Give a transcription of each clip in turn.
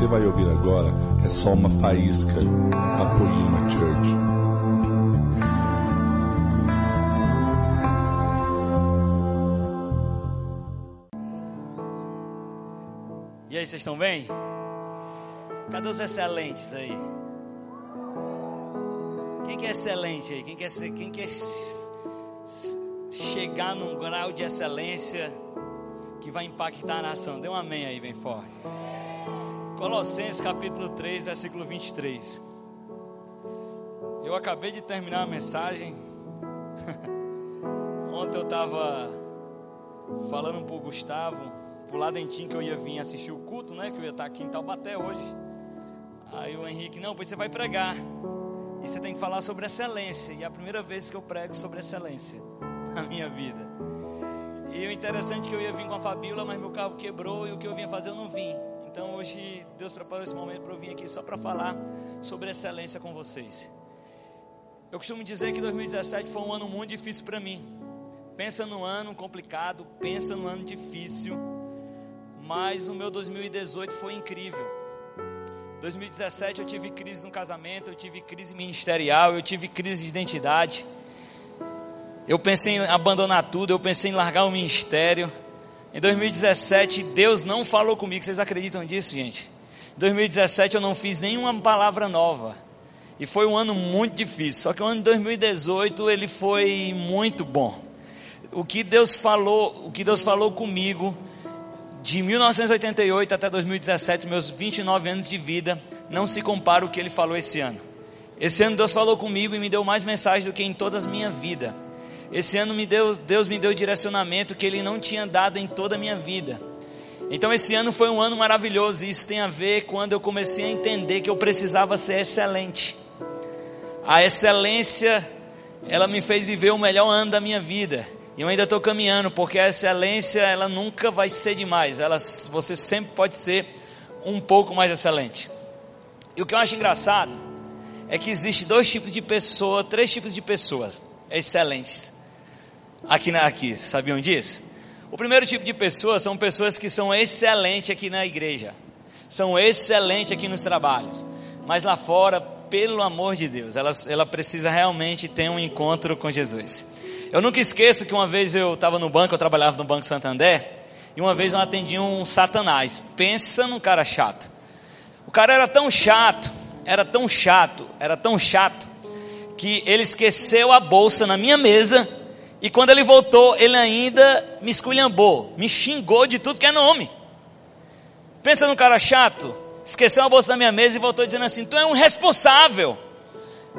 você vai ouvir agora é só uma faísca da Poema Church. E aí, vocês estão bem? Cadê os excelentes aí? Quem que é excelente aí? Quem quer, ser, quem quer chegar num grau de excelência que vai impactar a nação? Dê um amém aí, bem forte. Colossenses capítulo 3, versículo 23. Eu acabei de terminar a mensagem. Ontem eu estava falando para o Gustavo, pro Ladentim que eu ia vir assistir o culto, né? Que eu ia estar aqui em Taubaté hoje. Aí o Henrique, não, pois você vai pregar. E você tem que falar sobre excelência. E é a primeira vez que eu prego sobre excelência na minha vida. E o interessante é que eu ia vir com a Fabíola, mas meu carro quebrou e o que eu vinha fazer eu não vim. Então hoje Deus preparou esse momento para eu vir aqui só para falar sobre excelência com vocês. Eu costumo dizer que 2017 foi um ano muito difícil para mim. Pensa no ano complicado, pensa no ano difícil, mas o meu 2018 foi incrível. 2017 eu tive crise no casamento, eu tive crise ministerial, eu tive crise de identidade. Eu pensei em abandonar tudo, eu pensei em largar o ministério. Em 2017, Deus não falou comigo. Vocês acreditam disso, gente? Em 2017 eu não fiz nenhuma palavra nova. E foi um ano muito difícil. Só que o ano de 2018 ele foi muito bom. O que Deus falou, o que Deus falou comigo de 1988 até 2017, meus 29 anos de vida, não se compara o que ele falou esse ano. Esse ano Deus falou comigo e me deu mais mensagens do que em toda a minha vida. Esse ano me deu, Deus me deu direcionamento que Ele não tinha dado em toda a minha vida. Então esse ano foi um ano maravilhoso e isso tem a ver quando eu comecei a entender que eu precisava ser excelente. A excelência, ela me fez viver o melhor ano da minha vida. E eu ainda estou caminhando, porque a excelência, ela nunca vai ser demais. Ela, você sempre pode ser um pouco mais excelente. E o que eu acho engraçado é que existe dois tipos de pessoas, três tipos de pessoas excelentes aqui, na, aqui. Sabiam disso? O primeiro tipo de pessoas são pessoas que são excelentes aqui na igreja, são excelentes aqui nos trabalhos, mas lá fora, pelo amor de Deus, ela, ela precisa realmente ter um encontro com Jesus. Eu nunca esqueço que uma vez eu estava no banco, eu trabalhava no Banco Santander, e uma vez eu atendi um satanás. Pensa num cara chato. O cara era tão chato, era tão chato, era tão chato, que ele esqueceu a bolsa na minha mesa e quando ele voltou, ele ainda me esculhambou, me xingou de tudo que é nome. Pensa num cara chato, esqueceu a bolsa da minha mesa e voltou dizendo assim: Tu é um responsável.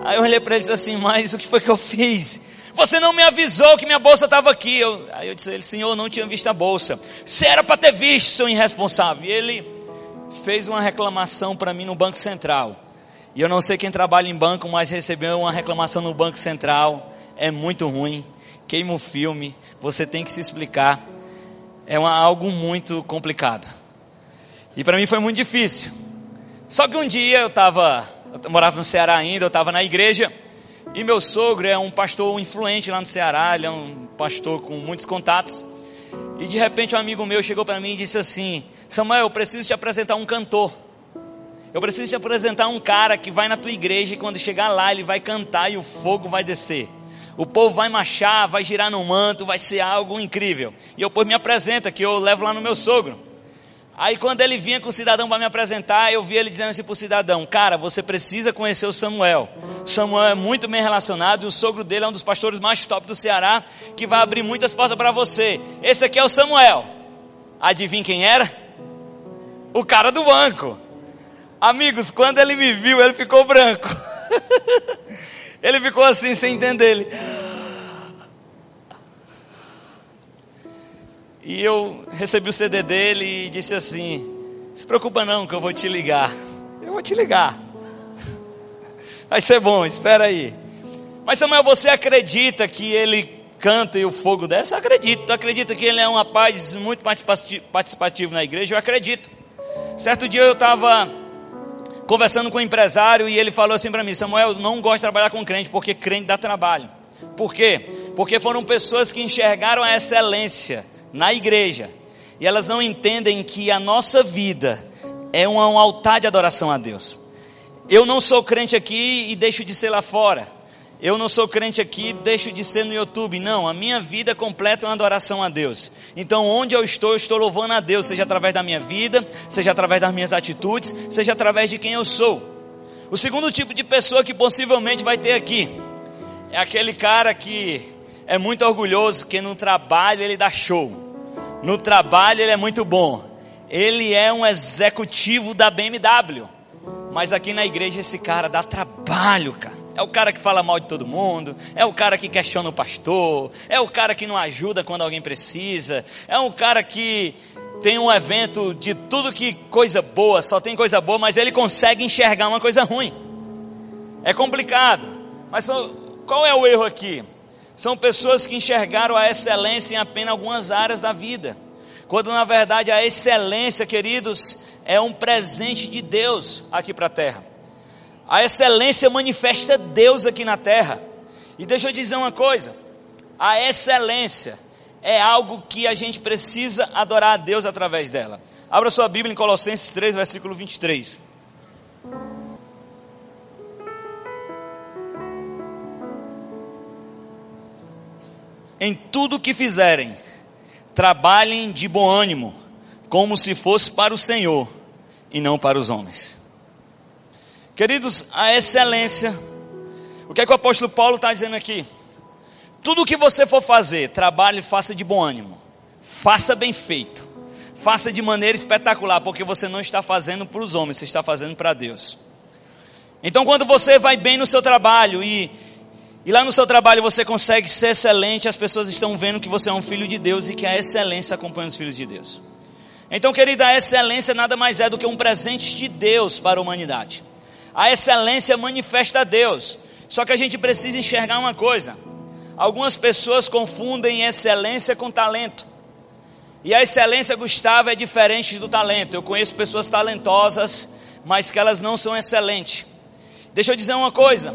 Aí eu olhei para ele e disse assim: Mas o que foi que eu fiz? Você não me avisou que minha bolsa estava aqui. Eu, aí eu disse a ele: Senhor, não tinha visto a bolsa. Você era para ter visto, seu irresponsável. E ele fez uma reclamação para mim no Banco Central. E eu não sei quem trabalha em banco, mas recebeu uma reclamação no Banco Central. É muito ruim queima o filme, você tem que se explicar. É uma, algo muito complicado. E para mim foi muito difícil. Só que um dia eu estava, eu morava no Ceará ainda, eu estava na igreja, e meu sogro é um pastor influente lá no Ceará, ele é um pastor com muitos contatos. E de repente um amigo meu chegou para mim e disse assim: Samuel, eu preciso te apresentar um cantor. Eu preciso te apresentar um cara que vai na tua igreja e quando chegar lá ele vai cantar e o fogo vai descer. O povo vai marchar, vai girar no manto, vai ser algo incrível. E eu pois me apresenta, que eu levo lá no meu sogro. Aí quando ele vinha com o cidadão para me apresentar, eu vi ele dizendo assim para o cidadão, cara, você precisa conhecer o Samuel. Samuel é muito bem relacionado e o sogro dele é um dos pastores mais top do Ceará, que vai abrir muitas portas para você. Esse aqui é o Samuel. Adivinha quem era? O cara do banco. Amigos, quando ele me viu, ele ficou branco. Ele ficou assim sem entender. Ele. E eu recebi o CD dele e disse assim: Se preocupa não, que eu vou te ligar. Eu vou te ligar. Vai ser bom, espera aí. Mas Samuel, você acredita que ele canta e o fogo desce? Eu acredito. Tu acredita que ele é um rapaz muito participativo na igreja? Eu acredito. Certo dia eu estava conversando com um empresário e ele falou assim para mim: Samuel, eu não gosto de trabalhar com crente porque crente dá trabalho. Por quê? Porque foram pessoas que enxergaram a excelência na igreja e elas não entendem que a nossa vida é um, um altar de adoração a Deus. Eu não sou crente aqui e deixo de ser lá fora. Eu não sou crente aqui deixo de ser no YouTube. Não, a minha vida completa é uma adoração a Deus. Então, onde eu estou, eu estou louvando a Deus, seja através da minha vida, seja através das minhas atitudes, seja através de quem eu sou. O segundo tipo de pessoa que possivelmente vai ter aqui é aquele cara que é muito orgulhoso, que no trabalho ele dá show. No trabalho ele é muito bom. Ele é um executivo da BMW. Mas aqui na igreja esse cara dá trabalho, cara. É o cara que fala mal de todo mundo, é o cara que questiona o pastor, é o cara que não ajuda quando alguém precisa, é um cara que tem um evento de tudo que coisa boa, só tem coisa boa, mas ele consegue enxergar uma coisa ruim. É complicado. Mas qual é o erro aqui? São pessoas que enxergaram a excelência em apenas algumas áreas da vida. Quando na verdade a excelência, queridos, é um presente de Deus aqui para a terra. A excelência manifesta Deus aqui na terra. E deixa eu dizer uma coisa: a excelência é algo que a gente precisa adorar a Deus através dela. Abra sua Bíblia em Colossenses 3, versículo 23. Em tudo que fizerem, trabalhem de bom ânimo, como se fosse para o Senhor e não para os homens. Queridos, a excelência, o que é que o apóstolo Paulo está dizendo aqui? Tudo o que você for fazer, trabalhe faça de bom ânimo. Faça bem feito. Faça de maneira espetacular, porque você não está fazendo para os homens, você está fazendo para Deus. Então, quando você vai bem no seu trabalho e, e lá no seu trabalho você consegue ser excelente, as pessoas estão vendo que você é um filho de Deus e que a excelência acompanha os filhos de Deus. Então, querida, a excelência nada mais é do que um presente de Deus para a humanidade. A excelência manifesta a Deus. Só que a gente precisa enxergar uma coisa. Algumas pessoas confundem excelência com talento. E a excelência, Gustavo, é diferente do talento. Eu conheço pessoas talentosas, mas que elas não são excelentes. Deixa eu dizer uma coisa.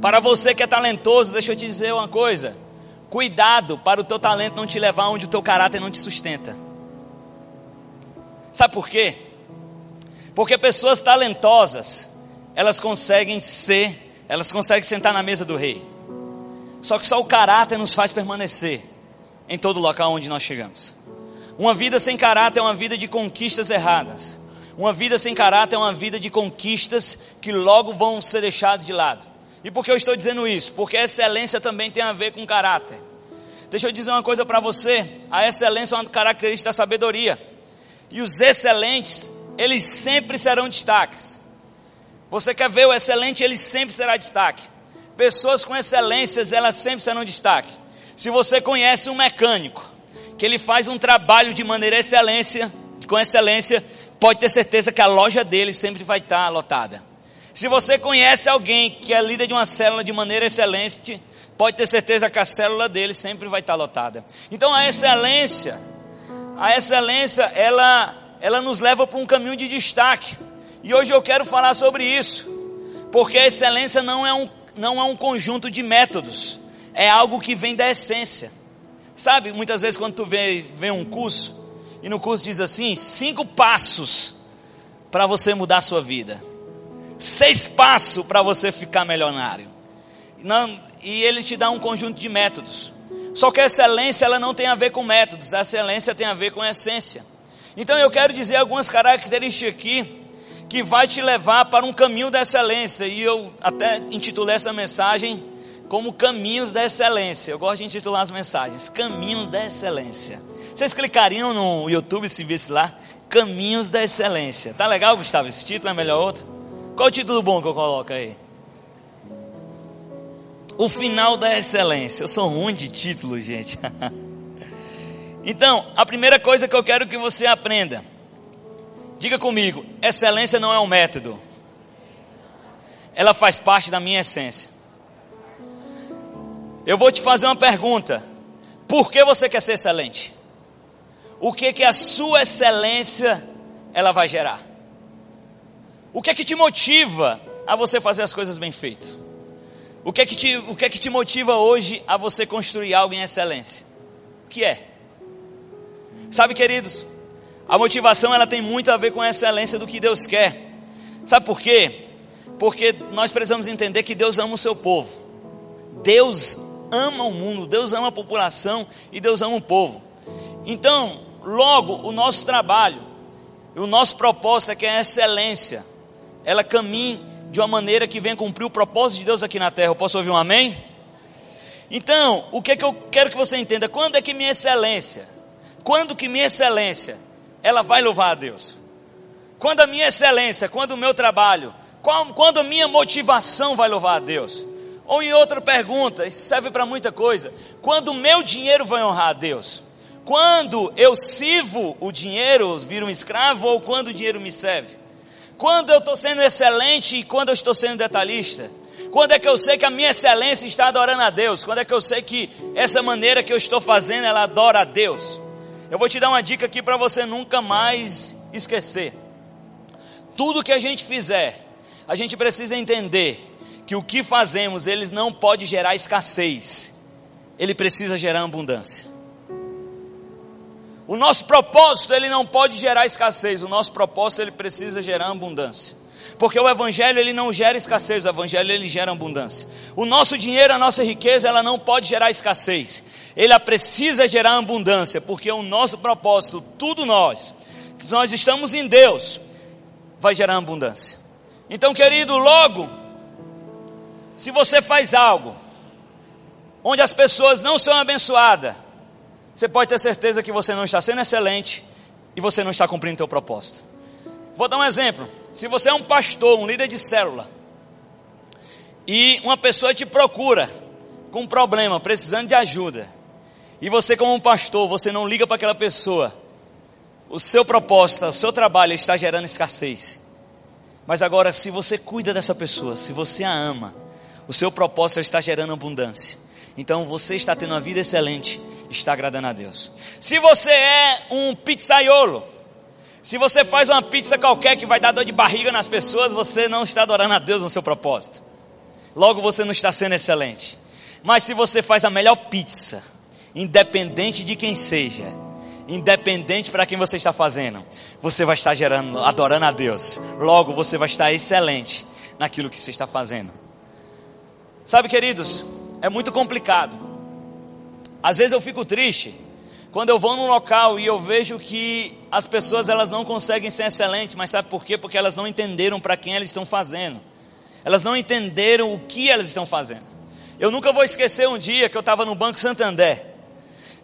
Para você que é talentoso, deixa eu te dizer uma coisa. Cuidado para o teu talento não te levar onde o teu caráter não te sustenta. Sabe por quê? Porque pessoas talentosas, elas conseguem ser, elas conseguem sentar na mesa do rei. Só que só o caráter nos faz permanecer em todo local onde nós chegamos. Uma vida sem caráter é uma vida de conquistas erradas. Uma vida sem caráter é uma vida de conquistas que logo vão ser deixadas de lado. E por que eu estou dizendo isso? Porque a excelência também tem a ver com caráter. Deixa eu dizer uma coisa para você: a excelência é uma característica da sabedoria. E os excelentes, eles sempre serão destaques. Você quer ver o excelente, ele sempre será destaque. Pessoas com excelências, elas sempre serão destaque. Se você conhece um mecânico, que ele faz um trabalho de maneira excelência, com excelência, pode ter certeza que a loja dele sempre vai estar lotada. Se você conhece alguém que é líder de uma célula de maneira excelente, pode ter certeza que a célula dele sempre vai estar lotada. Então a excelência, a excelência, ela, ela nos leva para um caminho de destaque. E hoje eu quero falar sobre isso, porque a excelência não é um não é um conjunto de métodos, é algo que vem da essência. Sabe, muitas vezes quando tu vê, vê um curso, e no curso diz assim: cinco passos para você mudar a sua vida, seis passos para você ficar milionário. Não, e ele te dá um conjunto de métodos. Só que a excelência ela não tem a ver com métodos, a excelência tem a ver com a essência. Então eu quero dizer algumas características aqui que vai te levar para um caminho da excelência. E eu até intitulei essa mensagem como Caminhos da Excelência. Eu gosto de intitular as mensagens Caminhos da Excelência. Vocês clicariam no YouTube se visse lá Caminhos da Excelência. Tá legal, Gustavo? Esse título é melhor outro? Qual o título bom que eu coloco aí? O final da excelência. Eu sou ruim de título, gente. então, a primeira coisa que eu quero que você aprenda Diga comigo: excelência não é um método, ela faz parte da minha essência. Eu vou te fazer uma pergunta: por que você quer ser excelente? O que que a sua excelência ela vai gerar? O que é que te motiva a você fazer as coisas bem feitas? O que é que te, o que é que te motiva hoje a você construir algo em excelência? O que é? Sabe, queridos, A motivação ela tem muito a ver com a excelência do que Deus quer. Sabe por quê? Porque nós precisamos entender que Deus ama o seu povo. Deus ama o mundo, Deus ama a população e Deus ama o povo. Então, logo, o nosso trabalho, o nosso propósito é que a excelência, ela caminhe de uma maneira que venha cumprir o propósito de Deus aqui na terra. Eu posso ouvir um amém? Então, o que é que eu quero que você entenda? Quando é que minha excelência, quando que minha excelência, ela vai louvar a Deus? Quando a minha excelência, quando o meu trabalho, quando a minha motivação vai louvar a Deus? Ou em outra pergunta, isso serve para muita coisa, quando o meu dinheiro vai honrar a Deus? Quando eu sirvo o dinheiro, viro um escravo, ou quando o dinheiro me serve? Quando eu estou sendo excelente e quando eu estou sendo detalhista? Quando é que eu sei que a minha excelência está adorando a Deus? Quando é que eu sei que essa maneira que eu estou fazendo, ela adora a Deus? Eu vou te dar uma dica aqui para você nunca mais esquecer. Tudo que a gente fizer, a gente precisa entender que o que fazemos, eles não pode gerar escassez. Ele precisa gerar abundância. O nosso propósito, ele não pode gerar escassez. O nosso propósito, ele precisa gerar abundância. Porque o evangelho ele não gera escassez, o evangelho ele gera abundância. O nosso dinheiro, a nossa riqueza, ela não pode gerar escassez. Ela precisa gerar abundância, porque o nosso propósito, tudo nós, nós estamos em Deus, vai gerar abundância. Então, querido, logo, se você faz algo onde as pessoas não são abençoadas, você pode ter certeza que você não está sendo excelente e você não está cumprindo o seu propósito. Vou dar um exemplo. Se você é um pastor, um líder de célula, e uma pessoa te procura com um problema, precisando de ajuda, e você, como um pastor, você não liga para aquela pessoa, o seu propósito, o seu trabalho está gerando escassez. Mas agora, se você cuida dessa pessoa, se você a ama, o seu propósito está gerando abundância. Então você está tendo uma vida excelente, está agradando a Deus. Se você é um pizzaiolo, se você faz uma pizza qualquer que vai dar dor de barriga nas pessoas, você não está adorando a Deus no seu propósito. Logo você não está sendo excelente. Mas se você faz a melhor pizza, independente de quem seja, independente para quem você está fazendo, você vai estar gerando, adorando a Deus. Logo você vai estar excelente naquilo que você está fazendo. Sabe, queridos, é muito complicado. Às vezes eu fico triste quando eu vou num local e eu vejo que as pessoas elas não conseguem ser excelentes, mas sabe por quê? Porque elas não entenderam para quem elas estão fazendo. Elas não entenderam o que elas estão fazendo. Eu nunca vou esquecer um dia que eu estava no Banco Santander.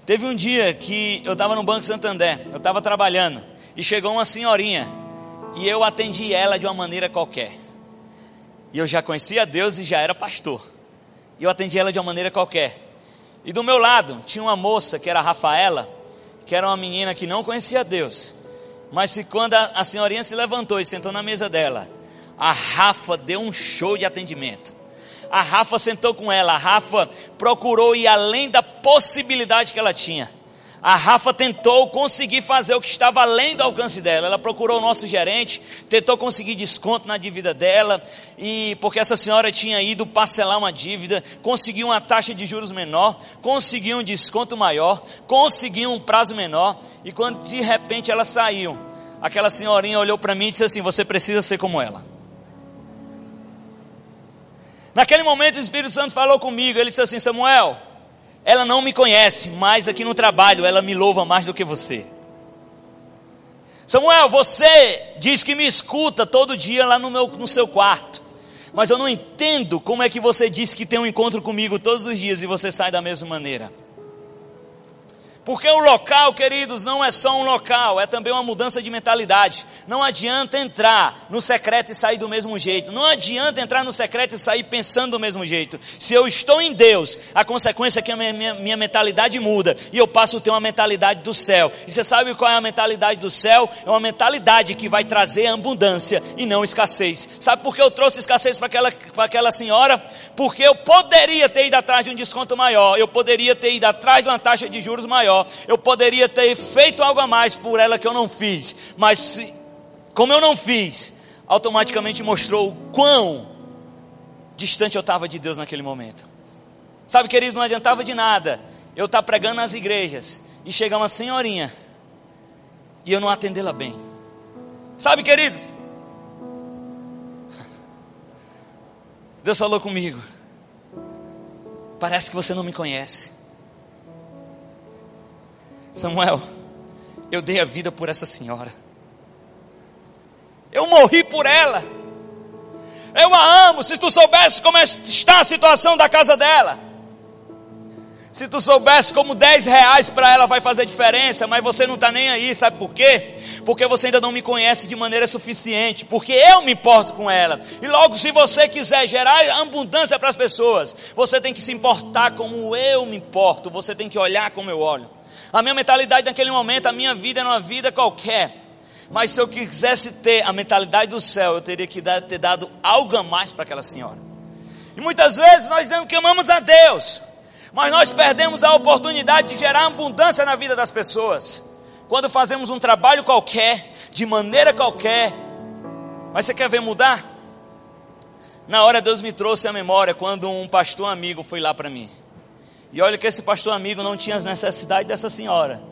Teve um dia que eu estava no Banco Santander, eu estava trabalhando e chegou uma senhorinha e eu atendi ela de uma maneira qualquer. E eu já conhecia Deus e já era pastor. E eu atendi ela de uma maneira qualquer. E do meu lado tinha uma moça que era a Rafaela, que era uma menina que não conhecia Deus. Mas se quando a, a senhorinha se levantou e sentou na mesa dela, a Rafa deu um show de atendimento. A Rafa sentou com ela, a Rafa procurou ir além da possibilidade que ela tinha a Rafa tentou conseguir fazer o que estava além do alcance dela. Ela procurou o nosso gerente, tentou conseguir desconto na dívida dela, e porque essa senhora tinha ido parcelar uma dívida, conseguiu uma taxa de juros menor, conseguiu um desconto maior, conseguiu um prazo menor, e quando de repente ela saiu, aquela senhorinha olhou para mim e disse assim: Você precisa ser como ela. Naquele momento o Espírito Santo falou comigo, ele disse assim: Samuel ela não me conhece, mas aqui no trabalho ela me louva mais do que você. Samuel, você diz que me escuta todo dia lá no, meu, no seu quarto, mas eu não entendo como é que você diz que tem um encontro comigo todos os dias e você sai da mesma maneira. Porque o local, queridos, não é só um local, é também uma mudança de mentalidade. Não adianta entrar no secreto e sair do mesmo jeito. Não adianta entrar no secreto e sair pensando do mesmo jeito. Se eu estou em Deus, a consequência é que a minha, minha, minha mentalidade muda e eu passo a ter uma mentalidade do céu. E você sabe qual é a mentalidade do céu? É uma mentalidade que vai trazer abundância e não escassez. Sabe por que eu trouxe escassez para aquela, para aquela senhora? Porque eu poderia ter ido atrás de um desconto maior, eu poderia ter ido atrás de uma taxa de juros maior eu poderia ter feito algo a mais por ela que eu não fiz, mas como eu não fiz, automaticamente mostrou o quão distante eu estava de Deus naquele momento. Sabe, querido, não adiantava de nada eu estar pregando nas igrejas e chegar uma senhorinha e eu não atendê-la bem. Sabe, queridos? Deus falou comigo. Parece que você não me conhece. Samuel, eu dei a vida por essa senhora. Eu morri por ela. Eu a amo. Se tu soubesse como está a situação da casa dela. Se tu soubesse como 10 reais para ela vai fazer diferença, mas você não está nem aí, sabe por quê? Porque você ainda não me conhece de maneira suficiente, porque eu me importo com ela. E logo, se você quiser gerar abundância para as pessoas, você tem que se importar como eu me importo, você tem que olhar como eu olho. A minha mentalidade naquele momento, a minha vida era uma vida qualquer. Mas se eu quisesse ter a mentalidade do céu, eu teria que dar, ter dado algo a mais para aquela senhora. E muitas vezes nós dizemos que amamos a Deus, mas nós perdemos a oportunidade de gerar abundância na vida das pessoas. Quando fazemos um trabalho qualquer, de maneira qualquer, mas você quer ver mudar? Na hora Deus me trouxe a memória quando um pastor amigo foi lá para mim. E olha que esse pastor amigo não tinha as necessidades dessa senhora.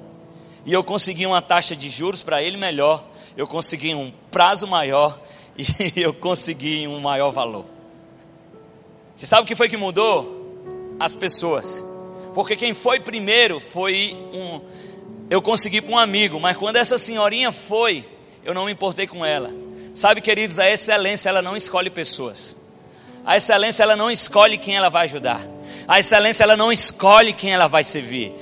E eu consegui uma taxa de juros para ele melhor, eu consegui um prazo maior e eu consegui um maior valor. Você sabe o que foi que mudou? As pessoas. Porque quem foi primeiro foi um. Eu consegui para um amigo, mas quando essa senhorinha foi, eu não me importei com ela. Sabe, queridos, a excelência ela não escolhe pessoas. A excelência ela não escolhe quem ela vai ajudar. A excelência ela não escolhe quem ela vai servir.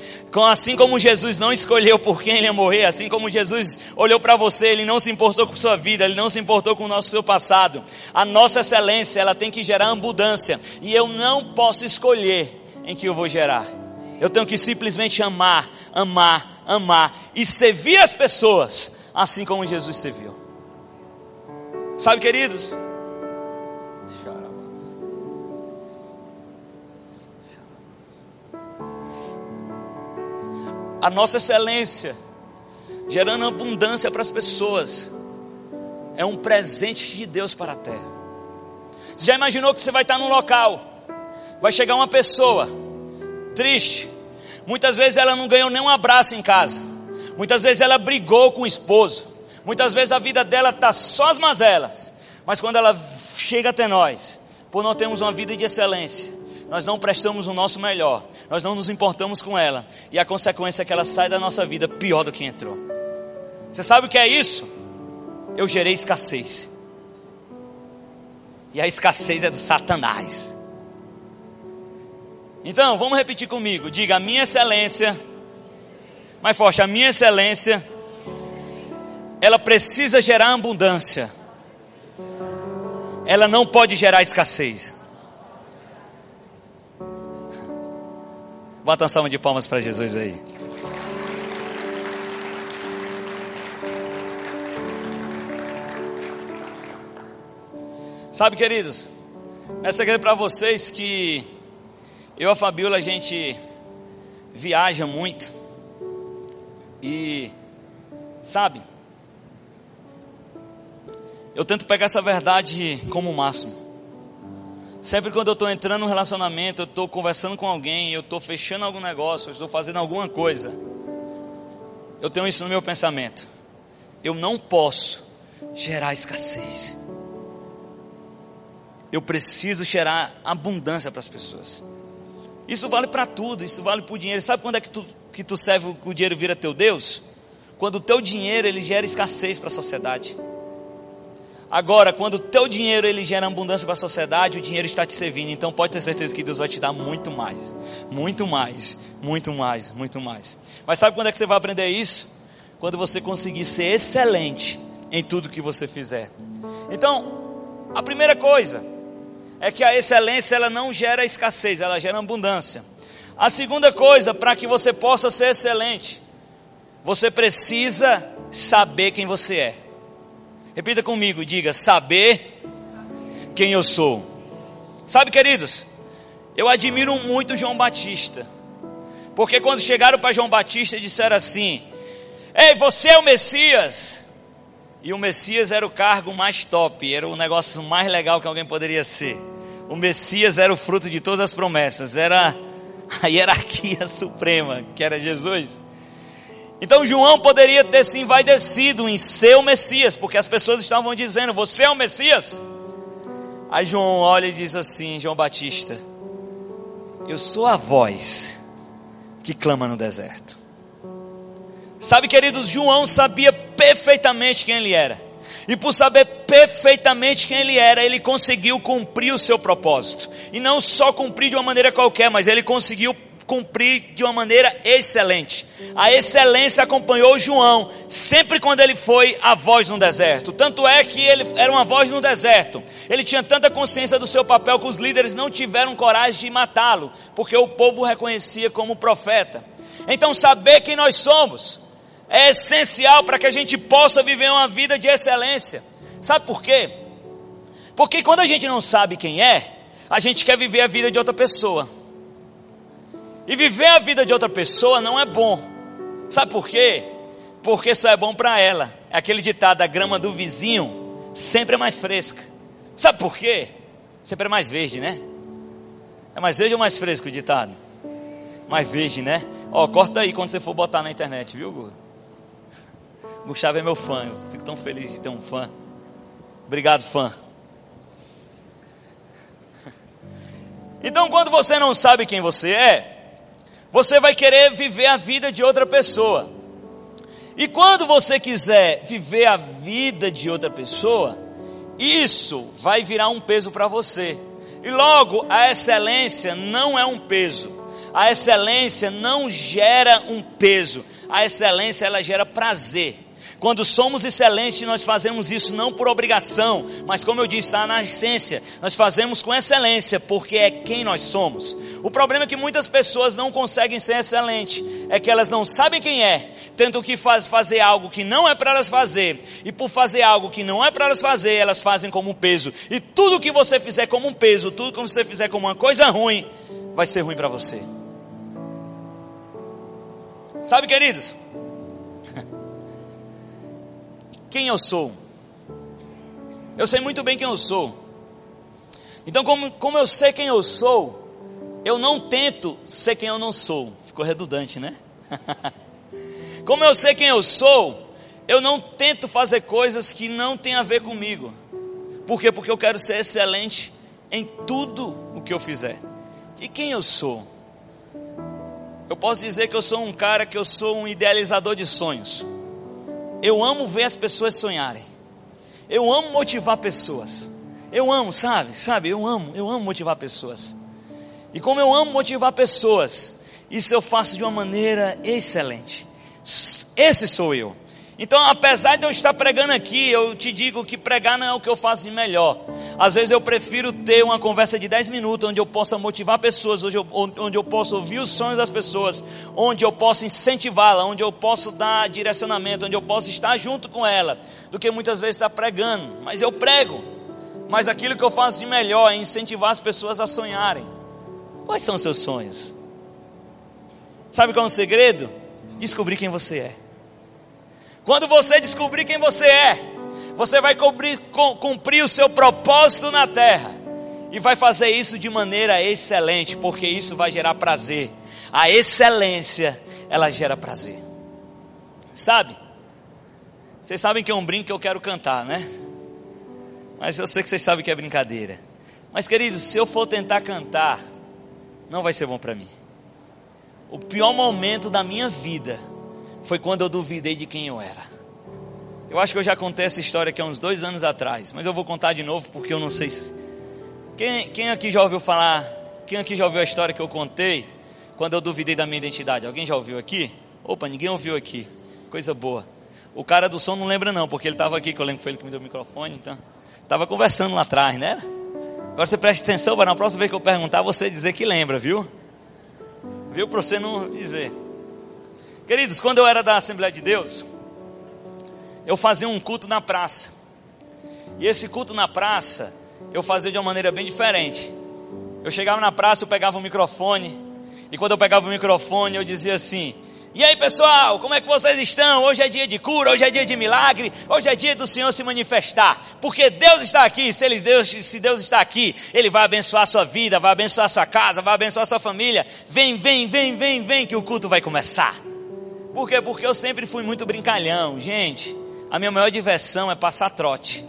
Assim como Jesus não escolheu por quem ele ia morrer, assim como Jesus olhou para você, ele não se importou com sua vida, ele não se importou com o nosso seu passado. A nossa excelência, ela tem que gerar abundância, e eu não posso escolher em que eu vou gerar. Eu tenho que simplesmente amar, amar, amar e servir as pessoas, assim como Jesus serviu. Sabe, queridos? A nossa excelência, gerando abundância para as pessoas, é um presente de Deus para a terra. Você já imaginou que você vai estar num local, vai chegar uma pessoa triste, muitas vezes ela não ganhou nem um abraço em casa, muitas vezes ela brigou com o esposo, muitas vezes a vida dela está só as mazelas, mas quando ela chega até nós, por não termos uma vida de excelência, nós não prestamos o nosso melhor, nós não nos importamos com ela, e a consequência é que ela sai da nossa vida pior do que entrou. Você sabe o que é isso? Eu gerei escassez, e a escassez é do Satanás. Então, vamos repetir comigo: diga, a minha excelência, mais forte, a minha excelência, ela precisa gerar abundância, ela não pode gerar escassez. Bota uma salva de palmas para Jesus aí. Sabe, queridos, é para vocês que eu e a Fabiola a gente viaja muito e sabe, eu tento pegar essa verdade como máximo. Sempre quando eu estou entrando num relacionamento, eu estou conversando com alguém, eu estou fechando algum negócio, eu estou fazendo alguma coisa, eu tenho isso no meu pensamento. Eu não posso gerar escassez. Eu preciso gerar abundância para as pessoas. Isso vale para tudo, isso vale para o dinheiro. Sabe quando é que tu, que tu serve o dinheiro vira teu Deus? Quando o teu dinheiro ele gera escassez para a sociedade. Agora, quando o teu dinheiro ele gera abundância para a sociedade, o dinheiro está te servindo. Então pode ter certeza que Deus vai te dar muito mais, muito mais, muito mais, muito mais. Mas sabe quando é que você vai aprender isso? Quando você conseguir ser excelente em tudo que você fizer. Então, a primeira coisa é que a excelência ela não gera escassez, ela gera abundância. A segunda coisa, para que você possa ser excelente, você precisa saber quem você é. Repita comigo, diga: saber quem eu sou. Sabe, queridos, eu admiro muito João Batista, porque quando chegaram para João Batista e disseram assim: Ei, você é o Messias. E o Messias era o cargo mais top, era o negócio mais legal que alguém poderia ser. O Messias era o fruto de todas as promessas, era a hierarquia suprema, que era Jesus. Então João poderia ter se envaidecido em ser o Messias, porque as pessoas estavam dizendo: Você é o Messias? Aí João olha e diz assim: João Batista, eu sou a voz que clama no deserto. Sabe, queridos, João sabia perfeitamente quem ele era. E por saber perfeitamente quem ele era, ele conseguiu cumprir o seu propósito. E não só cumprir de uma maneira qualquer, mas ele conseguiu cumprir de uma maneira excelente. A excelência acompanhou João sempre quando ele foi a voz no deserto. Tanto é que ele era uma voz no deserto. Ele tinha tanta consciência do seu papel que os líderes não tiveram coragem de matá-lo, porque o povo o reconhecia como profeta. Então, saber quem nós somos é essencial para que a gente possa viver uma vida de excelência. Sabe por quê? Porque quando a gente não sabe quem é, a gente quer viver a vida de outra pessoa. E viver a vida de outra pessoa não é bom. Sabe por quê? Porque só é bom para ela. É aquele ditado: a grama do vizinho sempre é mais fresca. Sabe por quê? Sempre é mais verde, né? É mais verde ou mais fresco o ditado? Mais verde, né? Ó, corta aí quando você for botar na internet, viu, Guga? Gustavo é meu fã. Eu fico tão feliz de ter um fã. Obrigado, fã. Então, quando você não sabe quem você é, você vai querer viver a vida de outra pessoa. E quando você quiser viver a vida de outra pessoa, isso vai virar um peso para você. E logo, a excelência não é um peso. A excelência não gera um peso. A excelência ela gera prazer. Quando somos excelentes, nós fazemos isso não por obrigação, mas como eu disse, está na essência. Nós fazemos com excelência, porque é quem nós somos. O problema é que muitas pessoas não conseguem ser excelentes, é que elas não sabem quem é, tentam que faz, fazer algo que não é para elas fazer, e por fazer algo que não é para elas fazer, elas fazem como um peso. E tudo que você fizer como um peso, tudo que você fizer como uma coisa ruim, vai ser ruim para você. Sabe, queridos? Quem eu sou. Eu sei muito bem quem eu sou. Então, como, como eu sei quem eu sou, eu não tento ser quem eu não sou. Ficou redundante, né? como eu sei quem eu sou, eu não tento fazer coisas que não têm a ver comigo. Por quê? Porque eu quero ser excelente em tudo o que eu fizer. E quem eu sou? Eu posso dizer que eu sou um cara que eu sou um idealizador de sonhos. Eu amo ver as pessoas sonharem. Eu amo motivar pessoas. Eu amo, sabe? Sabe? Eu amo, eu amo motivar pessoas. E como eu amo motivar pessoas, isso eu faço de uma maneira excelente. Esse sou eu. Então, apesar de eu estar pregando aqui, eu te digo que pregar não é o que eu faço de melhor. Às vezes eu prefiro ter uma conversa de 10 minutos, onde eu possa motivar pessoas, onde eu, onde eu possa ouvir os sonhos das pessoas, onde eu possa incentivá-la, onde eu posso dar direcionamento, onde eu posso estar junto com ela, do que muitas vezes estar pregando. Mas eu prego. Mas aquilo que eu faço de melhor é incentivar as pessoas a sonharem. Quais são os seus sonhos? Sabe qual é o segredo? Descobrir quem você é. Quando você descobrir quem você é, você vai cumprir, cumprir o seu propósito na terra. E vai fazer isso de maneira excelente, porque isso vai gerar prazer. A excelência, ela gera prazer. Sabe? Vocês sabem que é um brinco que eu quero cantar, né? Mas eu sei que vocês sabem que é brincadeira. Mas, queridos, se eu for tentar cantar, não vai ser bom para mim. O pior momento da minha vida foi quando eu duvidei de quem eu era. Eu acho que eu já contei essa história aqui há uns dois anos atrás, mas eu vou contar de novo porque eu não sei se. Quem, quem aqui já ouviu falar? Quem aqui já ouviu a história que eu contei quando eu duvidei da minha identidade? Alguém já ouviu aqui? Opa, ninguém ouviu aqui. Coisa boa. O cara do som não lembra não, porque ele estava aqui, que eu lembro que foi ele que me deu o microfone, então. Estava conversando lá atrás, né? Agora você preste atenção para na próxima vez que eu perguntar, você dizer que lembra, viu? Viu? Para você não dizer. Queridos, quando eu era da Assembleia de Deus, eu fazia um culto na praça. E esse culto na praça, eu fazia de uma maneira bem diferente. Eu chegava na praça, eu pegava o microfone, e quando eu pegava o microfone, eu dizia assim: E aí pessoal, como é que vocês estão? Hoje é dia de cura, hoje é dia de milagre, hoje é dia do Senhor se manifestar, porque Deus está aqui. Se, ele, Deus, se Deus está aqui, Ele vai abençoar a sua vida, vai abençoar a sua casa, vai abençoar a sua família. Vem, vem, vem, vem, vem, que o culto vai começar. Por quê? Porque eu sempre fui muito brincalhão. Gente, a minha maior diversão é passar trote.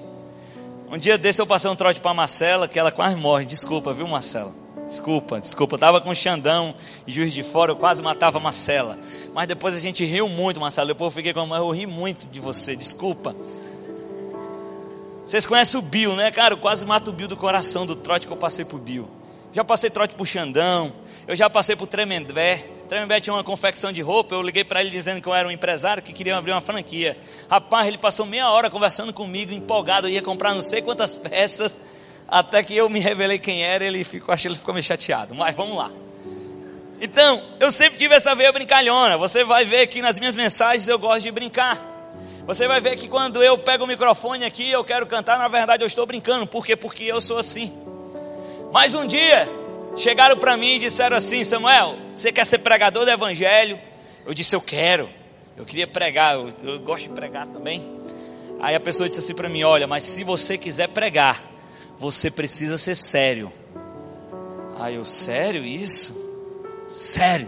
Um dia desse eu passei um trote para Marcela, que ela quase morre. Desculpa, viu, Marcela? Desculpa, desculpa. Eu tava com o Xandão e Juiz de Fora, eu quase matava a Marcela. Mas depois a gente riu muito, Marcela. Depois eu fiquei com a eu ri muito de você, desculpa. Vocês conhecem o Bill, né, cara? Eu quase mato o Bill do coração do trote que eu passei pro Bill. Já passei trote pro Xandão, eu já passei pro Tremembé. Tremembé tinha uma confecção de roupa, eu liguei para ele dizendo que eu era um empresário que queria abrir uma franquia. Rapaz, ele passou meia hora conversando comigo, empolgado, eu ia comprar não sei quantas peças, até que eu me revelei quem era, ele ficou, acho que ele ficou meio chateado. Mas vamos lá. Então, eu sempre tive essa veia brincalhona. Você vai ver que nas minhas mensagens eu gosto de brincar. Você vai ver que quando eu pego o microfone aqui, eu quero cantar, na verdade eu estou brincando. Por quê? Porque eu sou assim. Mas um dia, chegaram para mim e disseram assim: Samuel, você quer ser pregador do evangelho? Eu disse: Eu quero. Eu queria pregar, eu, eu gosto de pregar também. Aí a pessoa disse assim para mim: Olha, mas se você quiser pregar, você precisa ser sério. Aí eu, sério isso? Sério.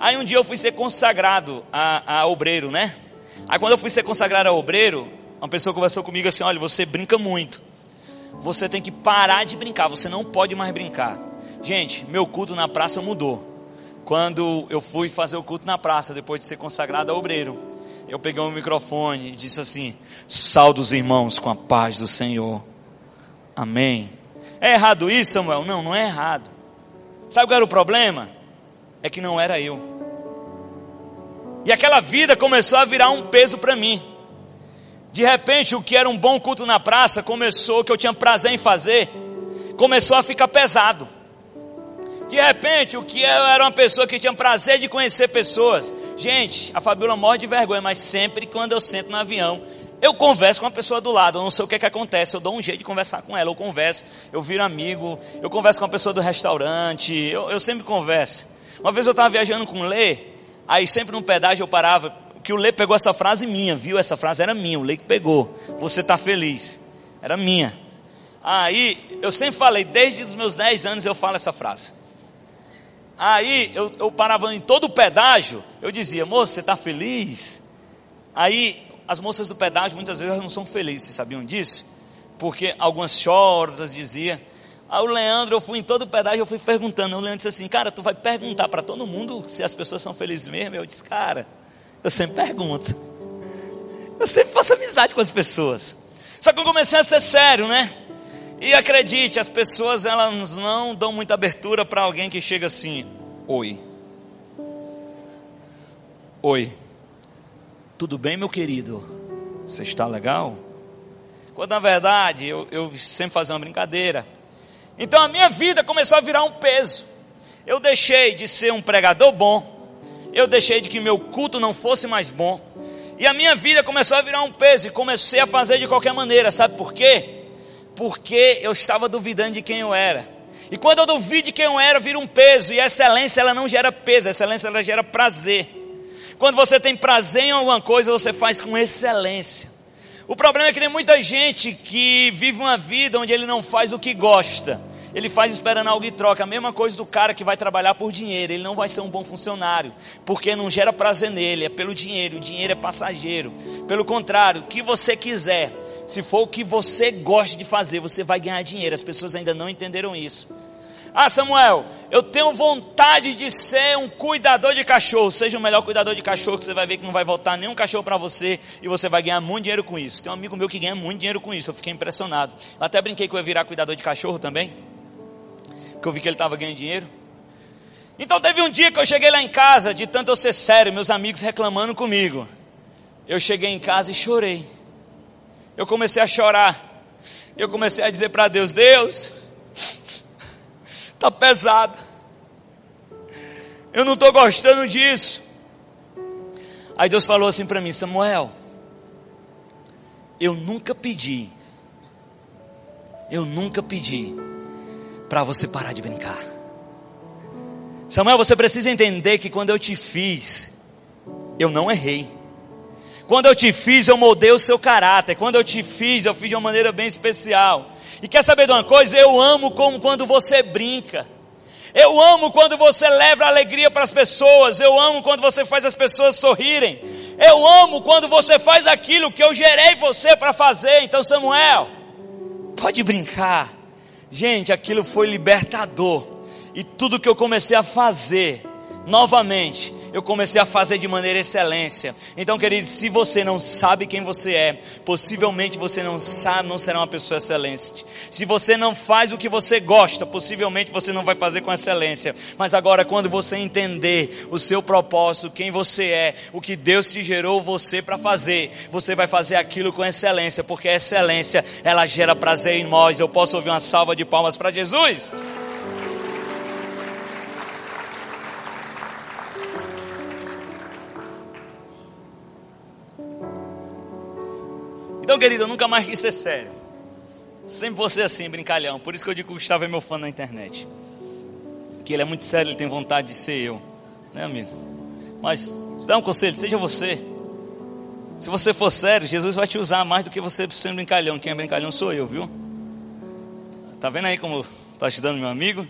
Aí um dia eu fui ser consagrado a, a obreiro, né? Aí quando eu fui ser consagrado a obreiro, uma pessoa conversou comigo assim: Olha, você brinca muito. Você tem que parar de brincar, você não pode mais brincar. Gente, meu culto na praça mudou. Quando eu fui fazer o culto na praça, depois de ser consagrado a obreiro, eu peguei o microfone e disse assim: Salve os irmãos com a paz do Senhor. Amém. É errado isso, Samuel? Não, não é errado. Sabe qual era o problema? É que não era eu. E aquela vida começou a virar um peso para mim. De repente, o que era um bom culto na praça começou, que eu tinha prazer em fazer, começou a ficar pesado. De repente, o que eu era uma pessoa que tinha prazer de conhecer pessoas. Gente, a Fabiola morre de vergonha, mas sempre quando eu sento no avião, eu converso com a pessoa do lado. Eu não sei o que, é que acontece, eu dou um jeito de conversar com ela. Eu converso, eu viro amigo, eu converso com a pessoa do restaurante, eu, eu sempre converso. Uma vez eu estava viajando com o Lê, aí sempre num pedágio eu parava, que o Lê pegou essa frase minha, viu? Essa frase era minha, o Lê que pegou. Você está feliz. Era minha. Aí, eu sempre falei, desde os meus 10 anos eu falo essa frase. Aí eu, eu parava em todo o pedágio, eu dizia, moça, você está feliz? Aí as moças do pedágio muitas vezes não são felizes, vocês sabiam disso? Porque algumas choram, outras diziam. Aí o Leandro, eu fui em todo o pedágio, eu fui perguntando. O Leandro disse assim, cara, tu vai perguntar para todo mundo se as pessoas são felizes mesmo? Eu disse, cara, eu sempre pergunto. Eu sempre faço amizade com as pessoas. Só que eu comecei a ser sério, né? E acredite, as pessoas elas não dão muita abertura para alguém que chega assim: Oi. Oi. Tudo bem, meu querido? Você está legal? Quando na verdade eu, eu sempre fazia uma brincadeira. Então a minha vida começou a virar um peso. Eu deixei de ser um pregador bom. Eu deixei de que meu culto não fosse mais bom. E a minha vida começou a virar um peso e comecei a fazer de qualquer maneira. Sabe por quê? Porque eu estava duvidando de quem eu era. E quando eu duvido de quem eu era, vira um peso. E a excelência, ela não gera peso, a excelência, ela gera prazer. Quando você tem prazer em alguma coisa, você faz com excelência. O problema é que tem muita gente que vive uma vida onde ele não faz o que gosta. Ele faz esperando algo em troca. A mesma coisa do cara que vai trabalhar por dinheiro. Ele não vai ser um bom funcionário, porque não gera prazer nele. É pelo dinheiro. O dinheiro é passageiro. Pelo contrário, o que você quiser, se for o que você gosta de fazer, você vai ganhar dinheiro. As pessoas ainda não entenderam isso. Ah, Samuel, eu tenho vontade de ser um cuidador de cachorro. Seja o melhor cuidador de cachorro, que você vai ver que não vai voltar nenhum cachorro para você e você vai ganhar muito dinheiro com isso. Tem um amigo meu que ganha muito dinheiro com isso. Eu fiquei impressionado. Eu até brinquei que eu ia virar cuidador de cachorro também, porque eu vi que ele estava ganhando dinheiro. Então teve um dia que eu cheguei lá em casa, de tanto eu ser sério, meus amigos reclamando comigo. Eu cheguei em casa e chorei eu comecei a chorar. Eu comecei a dizer para Deus: Deus, está pesado. Eu não estou gostando disso. Aí Deus falou assim para mim: Samuel, eu nunca pedi, eu nunca pedi para você parar de brincar. Samuel, você precisa entender que quando eu te fiz, eu não errei. Quando eu te fiz, eu moldei o seu caráter. Quando eu te fiz, eu fiz de uma maneira bem especial. E quer saber de uma coisa? Eu amo como quando você brinca. Eu amo quando você leva alegria para as pessoas. Eu amo quando você faz as pessoas sorrirem. Eu amo quando você faz aquilo que eu gerei você para fazer. Então, Samuel, pode brincar. Gente, aquilo foi libertador. E tudo que eu comecei a fazer novamente eu comecei a fazer de maneira excelência. Então, querido, se você não sabe quem você é, possivelmente você não sabe, não será uma pessoa excelente. Se você não faz o que você gosta, possivelmente você não vai fazer com excelência. Mas agora, quando você entender o seu propósito, quem você é, o que Deus te gerou você para fazer, você vai fazer aquilo com excelência, porque a excelência ela gera prazer em nós. Eu posso ouvir uma salva de palmas para Jesus? Então, querido, eu nunca mais quis ser sério. Sempre vou ser assim, brincalhão. Por isso que eu digo que o Gustavo é meu fã na internet. Que ele é muito sério, ele tem vontade de ser eu. Né, amigo? Mas, dá um conselho, seja você. Se você for sério, Jesus vai te usar mais do que você sendo brincalhão. Quem é brincalhão sou eu, viu? Tá vendo aí como está ajudando meu amigo?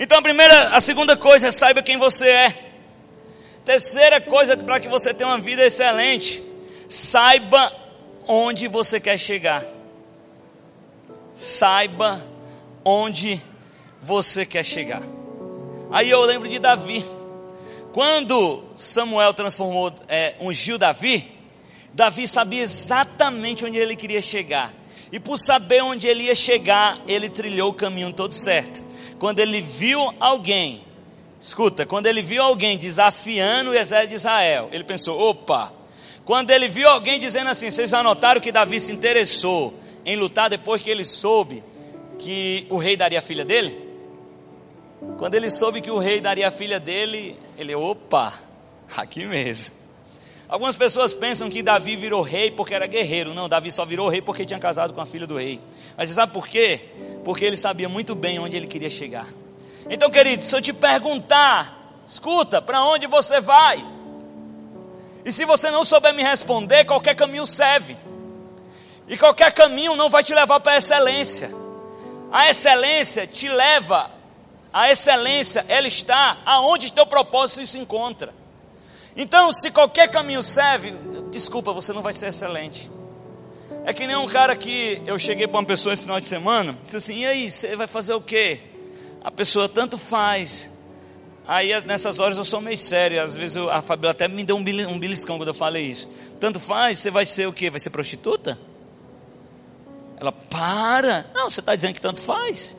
Então, a primeira, a segunda coisa é saiba quem você é. Terceira coisa para que você tenha uma vida excelente, saiba onde você quer chegar. Saiba onde você quer chegar. Aí eu lembro de Davi. Quando Samuel transformou, é, ungiu Davi, Davi sabia exatamente onde ele queria chegar. E por saber onde ele ia chegar, ele trilhou o caminho todo certo. Quando ele viu alguém, escuta, quando ele viu alguém desafiando o exército de Israel, ele pensou: opa, quando ele viu alguém dizendo assim, vocês já notaram que Davi se interessou em lutar depois que ele soube que o rei daria a filha dele? Quando ele soube que o rei daria a filha dele, ele, opa, aqui mesmo. Algumas pessoas pensam que Davi virou rei porque era guerreiro. Não, Davi só virou rei porque tinha casado com a filha do rei. Mas você sabe por quê? Porque ele sabia muito bem onde ele queria chegar. Então, querido, se eu te perguntar, escuta, para onde você vai? E se você não souber me responder, qualquer caminho serve. E qualquer caminho não vai te levar para a excelência. A excelência te leva, a excelência, ela está aonde teu propósito se encontra. Então, se qualquer caminho serve, desculpa, você não vai ser excelente. É que nem um cara que eu cheguei para uma pessoa esse final de semana, disse assim: e aí, você vai fazer o quê? A pessoa tanto faz, Aí nessas horas eu sou meio sério, às vezes eu, a Fabiola até me deu um, beliscão quando eu falei isso. Tanto faz, você vai ser o quê? Vai ser prostituta? Ela, para! Não, você está dizendo que tanto faz.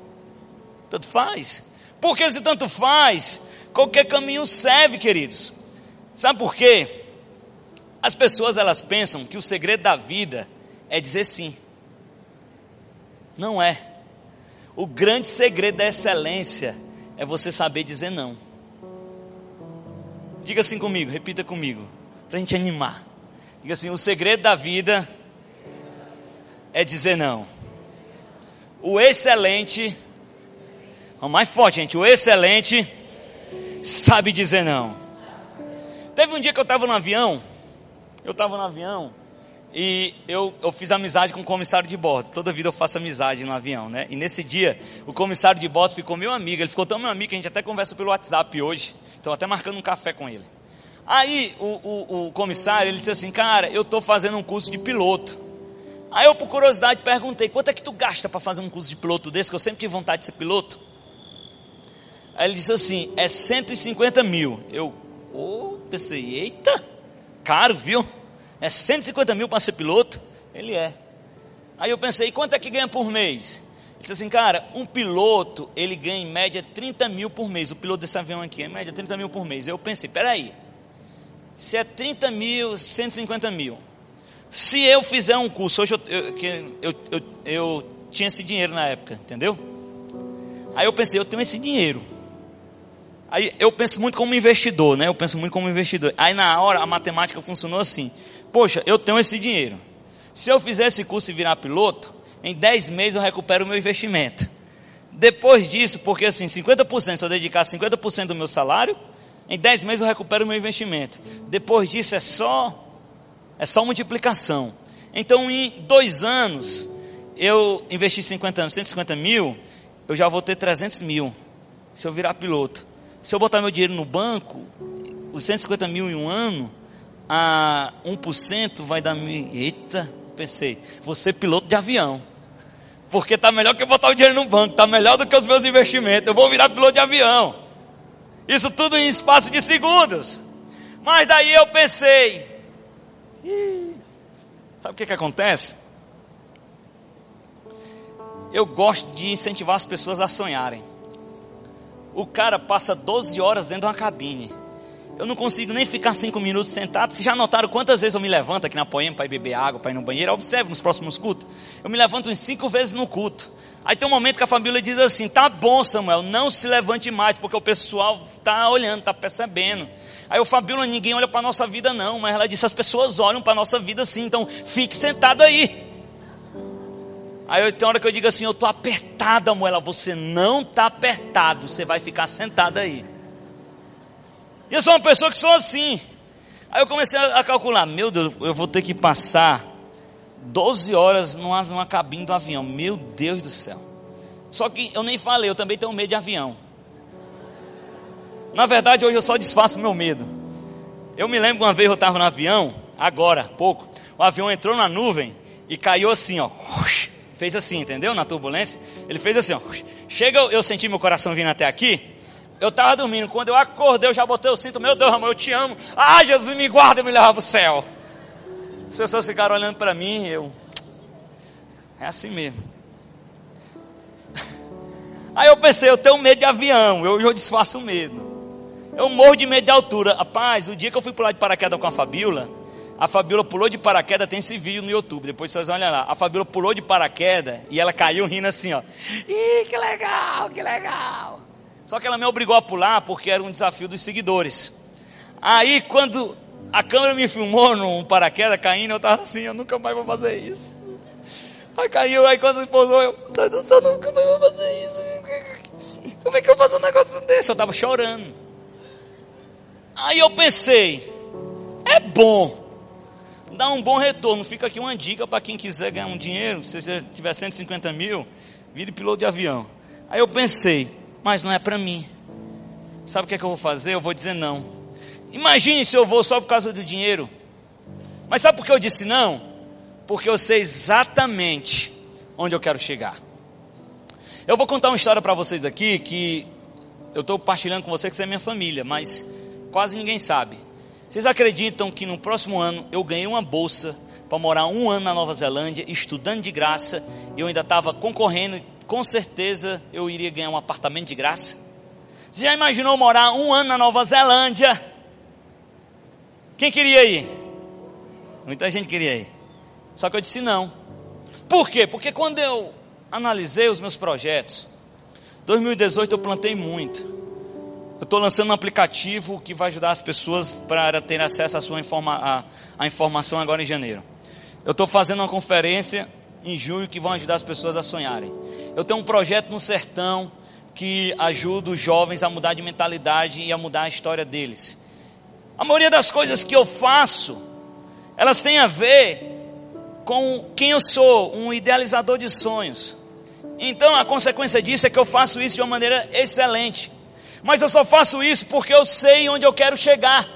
Tanto faz. Porque se tanto faz, qualquer caminho serve, queridos. Sabe por quê? As pessoas elas pensam que o segredo da vida é dizer sim. Não é. O grande segredo da excelência é você saber dizer não. Diga assim comigo, repita comigo, para a gente animar. Diga assim: o segredo da vida é dizer não. O excelente, vamos mais forte, gente. O excelente sabe dizer não. Teve um dia que eu estava no avião, eu estava no avião e eu, eu fiz amizade com o comissário de bordo. Toda vida eu faço amizade no avião, né? E nesse dia, o comissário de bordo ficou meu amigo. Ele ficou tão meu amigo que a gente até conversa pelo WhatsApp hoje. Estou até marcando um café com ele. Aí o, o, o comissário ele disse assim, cara, eu estou fazendo um curso de piloto. Aí eu, por curiosidade, perguntei, quanto é que tu gasta para fazer um curso de piloto desse, que eu sempre tive vontade de ser piloto? Aí ele disse assim, é 150 mil. Eu, oh, pensei, eita, caro, viu? É 150 mil para ser piloto? Ele é. Aí eu pensei, quanto é que ganha por mês? Ele disse assim, cara, um piloto, ele ganha em média 30 mil por mês. O piloto desse avião aqui, em média 30 mil por mês. Eu pensei, peraí, se é 30 mil, 150 mil. Se eu fizer um curso, hoje eu, eu, eu, eu, eu tinha esse dinheiro na época, entendeu? Aí eu pensei, eu tenho esse dinheiro. Aí eu penso muito como investidor, né? Eu penso muito como investidor. Aí na hora a matemática funcionou assim: Poxa, eu tenho esse dinheiro. Se eu fizer esse curso e virar piloto, em 10 meses eu recupero o meu investimento. Depois disso, porque assim, 50%, se eu dedicar 50% do meu salário, em 10 meses eu recupero o meu investimento. Depois disso é só é só multiplicação. Então em dois anos eu investi 50 anos, 150 mil, eu já vou ter 300 mil. se eu virar piloto. Se eu botar meu dinheiro no banco, os 150 mil em um ano, a 1% vai dar mil. Eita, pensei, vou ser piloto de avião. Porque está melhor que eu botar o dinheiro no banco, está melhor do que os meus investimentos. Eu vou virar piloto de avião. Isso tudo em espaço de segundos. Mas daí eu pensei, sabe o que, que acontece? Eu gosto de incentivar as pessoas a sonharem. O cara passa 12 horas dentro de uma cabine. Eu não consigo nem ficar cinco minutos sentado. Vocês já notaram quantas vezes eu me levanto aqui na Poema para ir beber água, para ir no banheiro? Observe nos próximos cultos. Eu me levanto uns cinco vezes no culto. Aí tem um momento que a família diz assim: tá bom, Samuel, não se levante mais, porque o pessoal está olhando, está percebendo. Aí o Fabíola, ninguém olha para a nossa vida, não, mas ela disse: as pessoas olham para a nossa vida sim, então fique sentado aí. Aí tem hora que eu digo assim: eu estou apertada, Moela. Você não está apertado, você vai ficar sentado aí. E eu sou uma pessoa que sou assim. Aí eu comecei a calcular: meu Deus, eu vou ter que passar 12 horas numa, numa cabine do avião. Meu Deus do céu. Só que eu nem falei, eu também tenho medo de avião. Na verdade, hoje eu só desfaço meu medo. Eu me lembro uma vez eu estava no avião, agora, pouco. O avião entrou na nuvem e caiu assim, ó. Fez assim, entendeu? Na turbulência. Ele fez assim, ó. Chega, eu senti meu coração vindo até aqui. Eu estava dormindo. Quando eu acordei, eu já botei o cinto. Meu Deus, amor, eu te amo. Ah, Jesus, me guarda e me leva para o céu. As pessoas ficaram olhando para mim. Eu. É assim mesmo. Aí eu pensei, eu tenho medo de avião. Eu, eu desfaço medo. Eu morro de medo de altura. Rapaz, o dia que eu fui pular de paraquedas com a Fabiola. A Fabiola pulou de paraquedas, tem esse vídeo no YouTube, depois vocês olham lá. A Fabiola pulou de paraquedas e ela caiu rindo assim, ó. Ih, que legal, que legal. Só que ela me obrigou a pular porque era um desafio dos seguidores. Aí quando a câmera me filmou num paraquedas caindo, eu tava assim, eu nunca mais vou fazer isso. Aí caiu, aí quando pousou, eu, eu nunca mais vou fazer isso. Como é que eu faço um negócio desse? Eu tava chorando. Aí eu pensei, é bom dá um bom retorno. Fica aqui uma dica para quem quiser ganhar um dinheiro. Se você tiver 150 mil, vire piloto de avião. Aí eu pensei, mas não é para mim. Sabe o que é que eu vou fazer? Eu vou dizer não. Imagine se eu vou só por causa do dinheiro. Mas sabe por que eu disse não? Porque eu sei exatamente onde eu quero chegar. Eu vou contar uma história para vocês aqui que eu estou partilhando com você que você é minha família, mas quase ninguém sabe. Vocês acreditam que no próximo ano eu ganhei uma bolsa para morar um ano na Nova Zelândia, estudando de graça, e eu ainda estava concorrendo, com certeza eu iria ganhar um apartamento de graça? Você já imaginou morar um ano na Nova Zelândia? Quem queria ir? Muita gente queria ir. Só que eu disse não. Por quê? Porque quando eu analisei os meus projetos, 2018 eu plantei muito. Eu estou lançando um aplicativo que vai ajudar as pessoas para ter acesso à sua informa a informação agora em janeiro. Eu estou fazendo uma conferência em julho que vão ajudar as pessoas a sonharem. Eu tenho um projeto no sertão que ajuda os jovens a mudar de mentalidade e a mudar a história deles. A maioria das coisas que eu faço, elas têm a ver com quem eu sou, um idealizador de sonhos. Então a consequência disso é que eu faço isso de uma maneira excelente. Mas eu só faço isso porque eu sei onde eu quero chegar.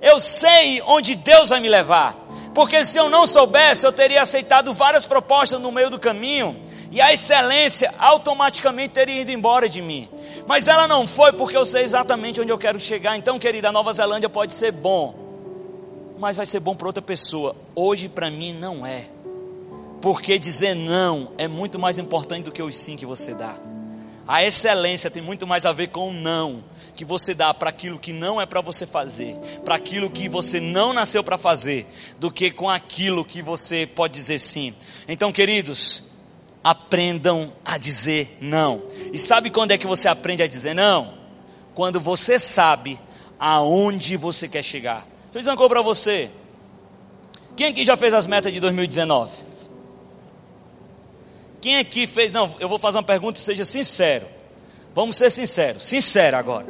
Eu sei onde Deus vai me levar. Porque se eu não soubesse, eu teria aceitado várias propostas no meio do caminho e a excelência automaticamente teria ido embora de mim. Mas ela não foi porque eu sei exatamente onde eu quero chegar. Então, querida, a Nova Zelândia pode ser bom, mas vai ser bom para outra pessoa. Hoje, para mim, não é. Porque dizer não é muito mais importante do que os sim que você dá. A excelência tem muito mais a ver com o não que você dá para aquilo que não é para você fazer, para aquilo que você não nasceu para fazer, do que com aquilo que você pode dizer sim. Então, queridos, aprendam a dizer não. E sabe quando é que você aprende a dizer não? Quando você sabe aonde você quer chegar. Deixa eu dizer uma coisa para você. Quem aqui já fez as metas de 2019? Quem aqui fez? Não, eu vou fazer uma pergunta seja sincero. Vamos ser sinceros, sincero agora.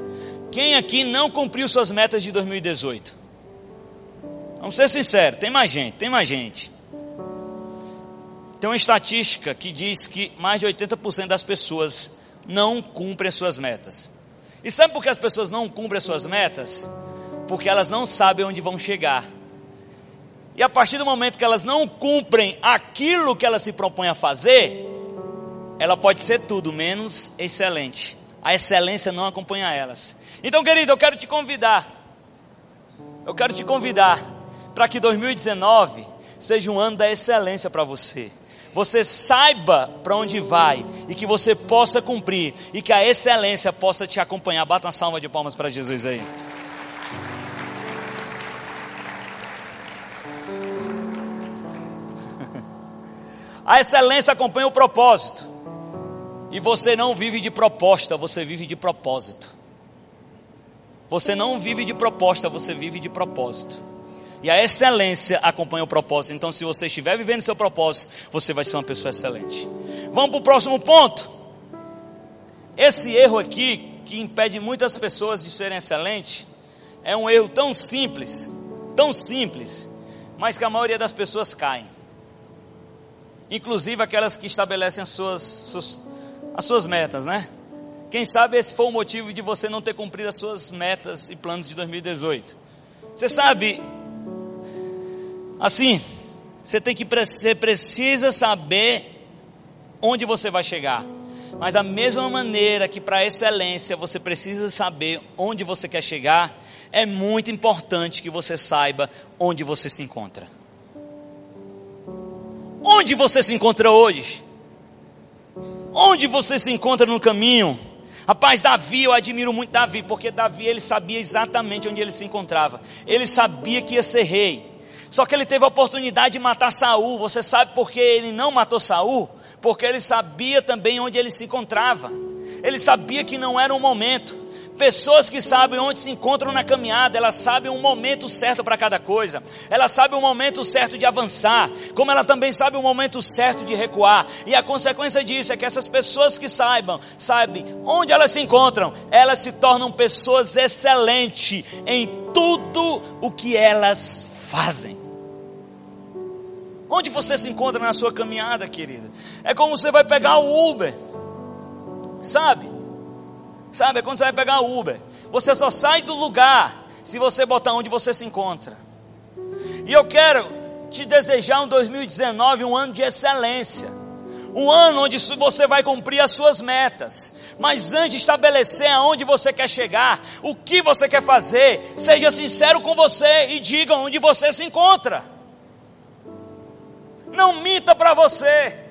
Quem aqui não cumpriu suas metas de 2018? Vamos ser sinceros, tem mais gente, tem mais gente. Tem uma estatística que diz que mais de 80% das pessoas não cumprem as suas metas. E sabe por que as pessoas não cumprem as suas metas? Porque elas não sabem onde vão chegar. E a partir do momento que elas não cumprem aquilo que elas se propõem a fazer, ela pode ser tudo menos excelente. A excelência não acompanha elas. Então, querido, eu quero te convidar. Eu quero te convidar para que 2019 seja um ano da excelência para você. Você saiba para onde vai e que você possa cumprir e que a excelência possa te acompanhar. Bata uma salva de palmas para Jesus aí. A excelência acompanha o propósito. E você não vive de proposta, você vive de propósito. Você não vive de proposta, você vive de propósito. E a excelência acompanha o propósito. Então, se você estiver vivendo seu propósito, você vai ser uma pessoa excelente. Vamos para o próximo ponto. Esse erro aqui, que impede muitas pessoas de serem excelentes, é um erro tão simples, tão simples, mas que a maioria das pessoas caem. Inclusive aquelas que estabelecem as suas, suas as suas metas, né? Quem sabe esse foi o motivo de você não ter cumprido as suas metas e planos de 2018. Você sabe, assim, você tem que você precisa saber onde você vai chegar. Mas da mesma maneira que para excelência você precisa saber onde você quer chegar, é muito importante que você saiba onde você se encontra. Onde você se encontra hoje? Onde você se encontra no caminho? Rapaz, Davi, eu admiro muito Davi, porque Davi ele sabia exatamente onde ele se encontrava. Ele sabia que ia ser rei. Só que ele teve a oportunidade de matar Saul. Você sabe por que ele não matou Saul? Porque ele sabia também onde ele se encontrava. Ele sabia que não era um momento. Pessoas que sabem onde se encontram na caminhada, elas sabem o momento certo para cada coisa, elas sabem o momento certo de avançar, como ela também sabe o momento certo de recuar, e a consequência disso é que essas pessoas que saibam, sabem onde elas se encontram, elas se tornam pessoas excelentes em tudo o que elas fazem. Onde você se encontra na sua caminhada, querida? É como você vai pegar o Uber, sabe? Sabe, é quando você vai pegar o Uber. Você só sai do lugar se você botar onde você se encontra. E eu quero te desejar um 2019, um ano de excelência. Um ano onde você vai cumprir as suas metas. Mas antes de estabelecer aonde você quer chegar, o que você quer fazer, seja sincero com você e diga onde você se encontra. Não minta para você.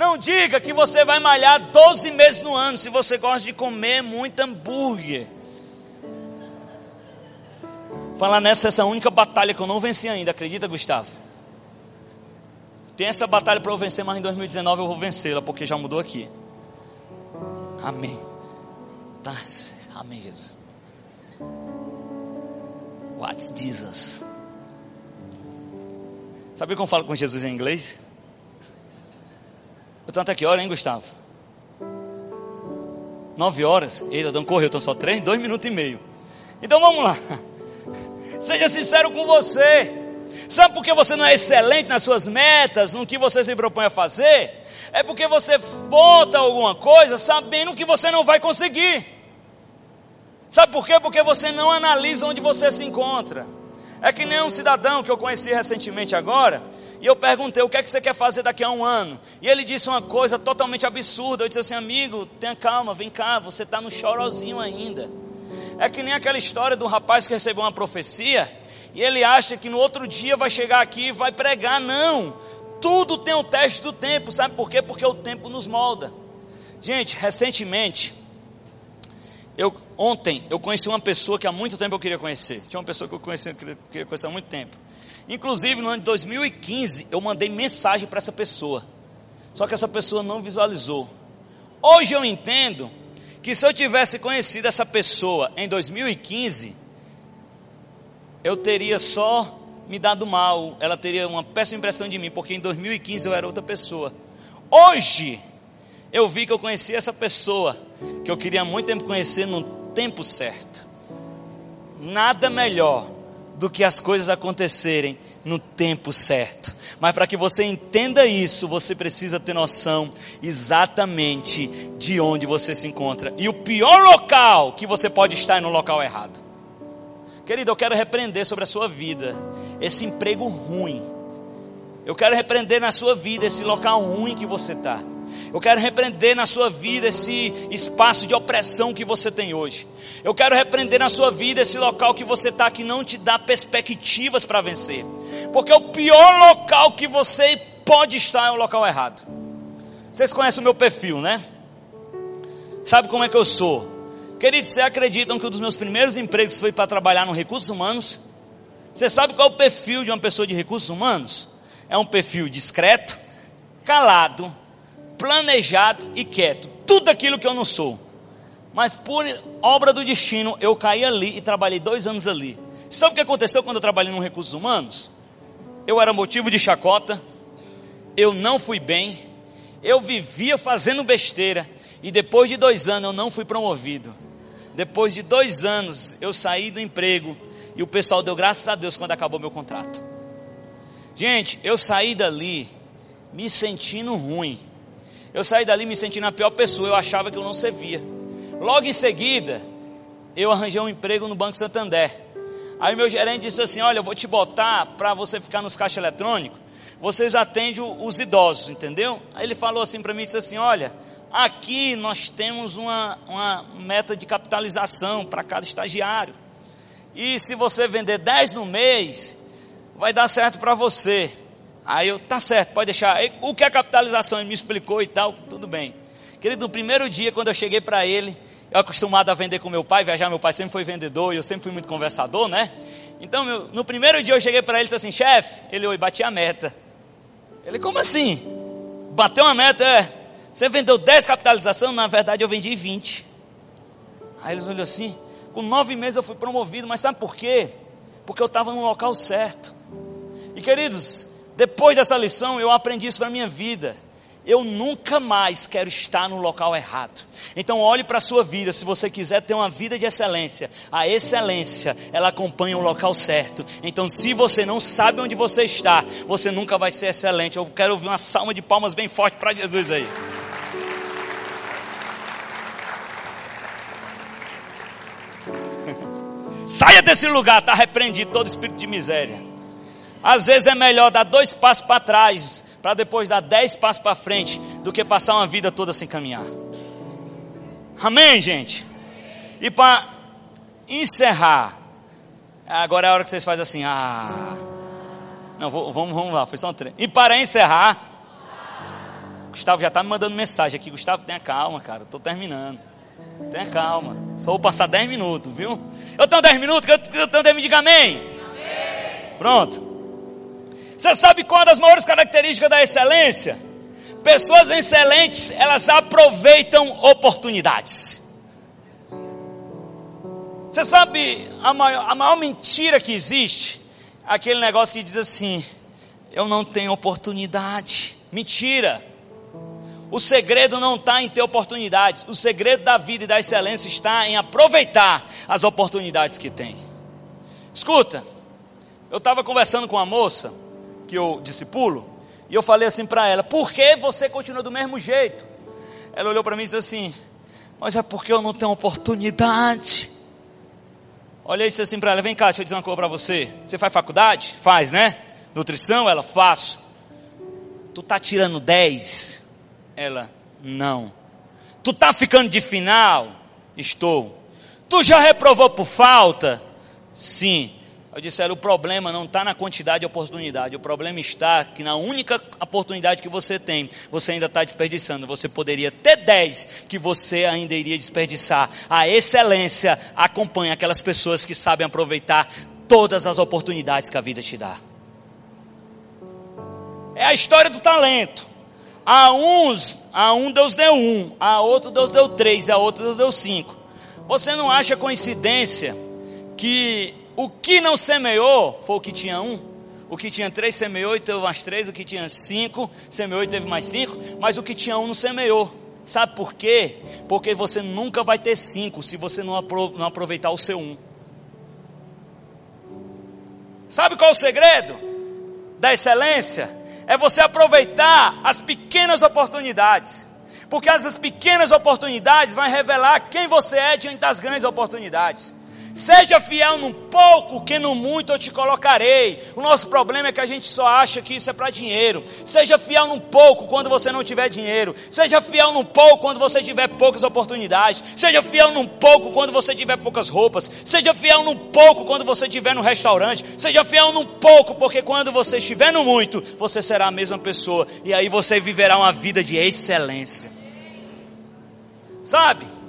Não diga que você vai malhar 12 meses no ano se você gosta de comer muito hambúrguer. Falar nessa essa única batalha que eu não venci ainda, acredita, Gustavo? Tem essa batalha para eu vencer, mas em 2019 eu vou vencê-la, porque já mudou aqui. Amém. Tá. Amém, Jesus. What's Jesus? Sabe como eu falo com Jesus em inglês? Eu até que hora, hein, Gustavo? Nove horas? Eita, não correu, estão só três, dois minutos e meio. Então vamos lá. Seja sincero com você. Sabe por que você não é excelente nas suas metas, no que você se propõe a fazer? É porque você bota alguma coisa sabendo que você não vai conseguir. Sabe por quê? Porque você não analisa onde você se encontra. É que nem um cidadão que eu conheci recentemente agora, e eu perguntei: o que é que você quer fazer daqui a um ano? E ele disse uma coisa totalmente absurda. Eu disse assim: amigo, tenha calma, vem cá, você está no chorozinho ainda. É que nem aquela história do rapaz que recebeu uma profecia e ele acha que no outro dia vai chegar aqui e vai pregar. Não, tudo tem o teste do tempo, sabe por quê? Porque o tempo nos molda. Gente, recentemente, eu, ontem eu conheci uma pessoa que há muito tempo eu queria conhecer. Tinha uma pessoa que eu conheci, eu queria conhecer há muito tempo. Inclusive, no ano de 2015, eu mandei mensagem para essa pessoa. Só que essa pessoa não visualizou. Hoje eu entendo que se eu tivesse conhecido essa pessoa em 2015, eu teria só me dado mal, ela teria uma péssima impressão de mim, porque em 2015 eu era outra pessoa. Hoje, eu vi que eu conhecia essa pessoa, que eu queria muito tempo conhecer no tempo certo. Nada melhor do que as coisas acontecerem no tempo certo. Mas para que você entenda isso, você precisa ter noção exatamente de onde você se encontra. E o pior local que você pode estar é no local errado. Querido, eu quero repreender sobre a sua vida esse emprego ruim. Eu quero repreender na sua vida esse local ruim que você está. Eu quero repreender na sua vida esse espaço de opressão que você tem hoje. Eu quero repreender na sua vida esse local que você está que não te dá perspectivas para vencer. Porque o pior local que você pode estar é o local errado. Vocês conhecem o meu perfil, né? Sabe como é que eu sou? Queridos, vocês acreditam que um dos meus primeiros empregos foi para trabalhar no recursos humanos? Você sabe qual é o perfil de uma pessoa de recursos humanos? É um perfil discreto, calado, planejado e quieto. Tudo aquilo que eu não sou. Mas por obra do destino, eu caí ali e trabalhei dois anos ali. Sabe o que aconteceu quando eu trabalhei no Recursos Humanos? Eu era motivo de chacota, eu não fui bem, eu vivia fazendo besteira, e depois de dois anos eu não fui promovido. Depois de dois anos eu saí do emprego, e o pessoal deu graças a Deus quando acabou meu contrato. Gente, eu saí dali me sentindo ruim. Eu saí dali me sentindo a pior pessoa, eu achava que eu não servia. Logo em seguida, eu arranjei um emprego no Banco Santander. Aí meu gerente disse assim: Olha, eu vou te botar para você ficar nos caixas eletrônicos. Vocês atendem os idosos, entendeu? Aí ele falou assim para mim: disse assim, Olha, aqui nós temos uma, uma meta de capitalização para cada estagiário. E se você vender 10 no mês, vai dar certo para você. Aí eu, tá certo, pode deixar. O que é capitalização? Ele me explicou e tal, tudo bem. Querido, no primeiro dia, quando eu cheguei para ele, eu acostumado a vender com meu pai, viajar, meu pai sempre foi vendedor e eu sempre fui muito conversador, né? Então, meu, no primeiro dia eu cheguei para ele e disse assim, chefe, ele oi, bati a meta. Ele, como assim? Bateu uma meta, é. Você vendeu 10 capitalização? Na verdade, eu vendi 20. Aí eles olham assim, com nove meses eu fui promovido, mas sabe por quê? Porque eu estava no local certo. E queridos, depois dessa lição eu aprendi isso para minha vida. Eu nunca mais quero estar no local errado. Então olhe para a sua vida, se você quiser ter uma vida de excelência, a excelência, ela acompanha o local certo. Então se você não sabe onde você está, você nunca vai ser excelente. Eu quero ouvir uma salva de palmas bem forte para Jesus aí. Saia desse lugar, está repreendido todo espírito de miséria. Às vezes é melhor dar dois passos para trás, para depois dar dez passos para frente, do que passar uma vida toda sem caminhar. Amém, gente? E para encerrar, agora é a hora que vocês fazem assim, ah. Não, vamos, vamos lá, foi só um treino. E para encerrar, Gustavo já está me mandando mensagem aqui. Gustavo, tenha calma, cara, estou terminando. Tenha calma, só vou passar 10 minutos, viu? Eu tenho 10 minutos, eu tenho 10 minutos, diga amém. amém. Pronto. Você sabe qual é das maiores características da excelência? Pessoas excelentes, elas aproveitam oportunidades. Você sabe a maior, a maior mentira que existe? Aquele negócio que diz assim: eu não tenho oportunidade. Mentira. O segredo não está em ter oportunidades. O segredo da vida e da excelência está em aproveitar as oportunidades que tem. Escuta, eu estava conversando com uma moça que eu discipulo, e eu falei assim para ela: por que você continua do mesmo jeito? Ela olhou para mim e disse assim: mas é porque eu não tenho oportunidade. Olhei e disse assim para ela: vem cá, deixa eu dizer uma coisa para você. Você faz faculdade? Faz, né? Nutrição? Ela, faço. Tu tá tirando 10? Ela, não. Tu tá ficando de final? Estou. Tu já reprovou por falta? Sim. Eu disse, o problema não está na quantidade de oportunidade, o problema está que na única oportunidade que você tem, você ainda está desperdiçando. Você poderia ter 10 que você ainda iria desperdiçar. A excelência acompanha aquelas pessoas que sabem aproveitar todas as oportunidades que a vida te dá. É a história do talento. A uns, a um Deus deu um, a outro Deus deu três, a outro Deus deu cinco. Você não acha coincidência que o que não semeou foi o que tinha um. O que tinha três semeou e teve mais três. O que tinha cinco semeou e teve mais cinco. Mas o que tinha um não semeou. Sabe por quê? Porque você nunca vai ter cinco se você não aproveitar o seu um. Sabe qual é o segredo? da excelência é você aproveitar as pequenas oportunidades. Porque essas pequenas oportunidades vão revelar quem você é diante das grandes oportunidades. Seja fiel no pouco, que no muito eu te colocarei. O nosso problema é que a gente só acha que isso é para dinheiro. Seja fiel no pouco quando você não tiver dinheiro. Seja fiel no pouco quando você tiver poucas oportunidades. Seja fiel no pouco quando você tiver poucas roupas. Seja fiel no pouco quando você estiver no restaurante. Seja fiel no pouco, porque quando você estiver no muito, você será a mesma pessoa. E aí você viverá uma vida de excelência. Sabe?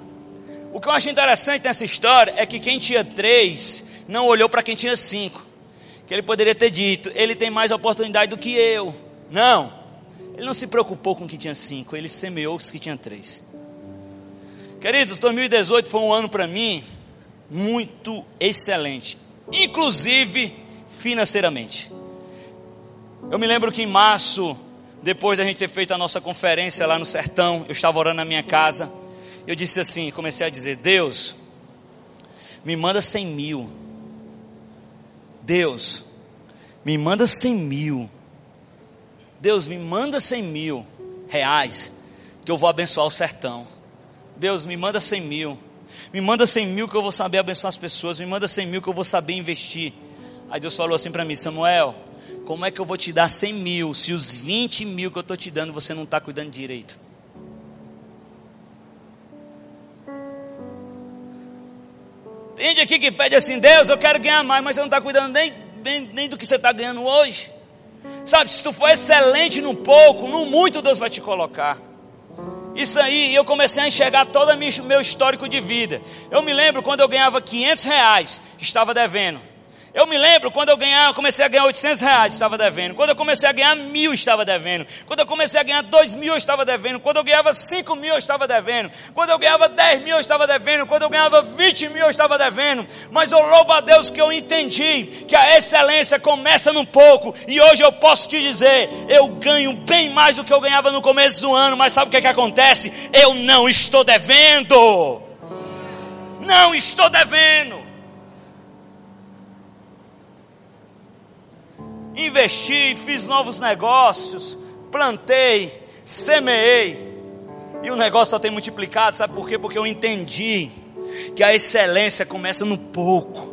O que eu acho interessante nessa história é que quem tinha três não olhou para quem tinha cinco. Que ele poderia ter dito, ele tem mais oportunidade do que eu. Não. Ele não se preocupou com quem tinha cinco, ele semeou os que tinha três. Queridos, 2018 foi um ano para mim muito excelente, inclusive financeiramente. Eu me lembro que em março, depois da gente ter feito a nossa conferência lá no sertão, eu estava orando na minha casa eu disse assim, comecei a dizer: Deus, me manda cem mil. Deus, me manda cem mil. Deus, me manda cem mil reais, que eu vou abençoar o sertão. Deus, me manda cem mil. Me manda cem mil que eu vou saber abençoar as pessoas. Me manda cem mil que eu vou saber investir. Aí Deus falou assim para mim: Samuel, como é que eu vou te dar cem mil se os vinte mil que eu estou te dando você não está cuidando direito? Gente aqui que pede assim, Deus, eu quero ganhar mais, mas você não está cuidando nem, nem, nem do que você está ganhando hoje. Sabe, se tu for excelente no pouco, no muito Deus vai te colocar. Isso aí, eu comecei a enxergar todo o meu histórico de vida. Eu me lembro quando eu ganhava 500 reais, estava devendo. Eu me lembro quando eu ganhava, comecei a ganhar 800 reais, estava devendo. Quando eu comecei a ganhar mil, estava devendo. Quando eu comecei a ganhar dois mil, estava devendo. Quando eu ganhava cinco mil, estava devendo. Quando eu ganhava 10 mil, estava devendo. Quando eu ganhava 20 mil, estava devendo. Mas eu louvo a Deus que eu entendi que a excelência começa num pouco. E hoje eu posso te dizer, eu ganho bem mais do que eu ganhava no começo do ano. Mas sabe o que, é que acontece? Eu não estou devendo. Não estou devendo. Investi, fiz novos negócios, plantei, semeei, e o negócio só tem multiplicado, sabe por quê? Porque eu entendi que a excelência começa no pouco.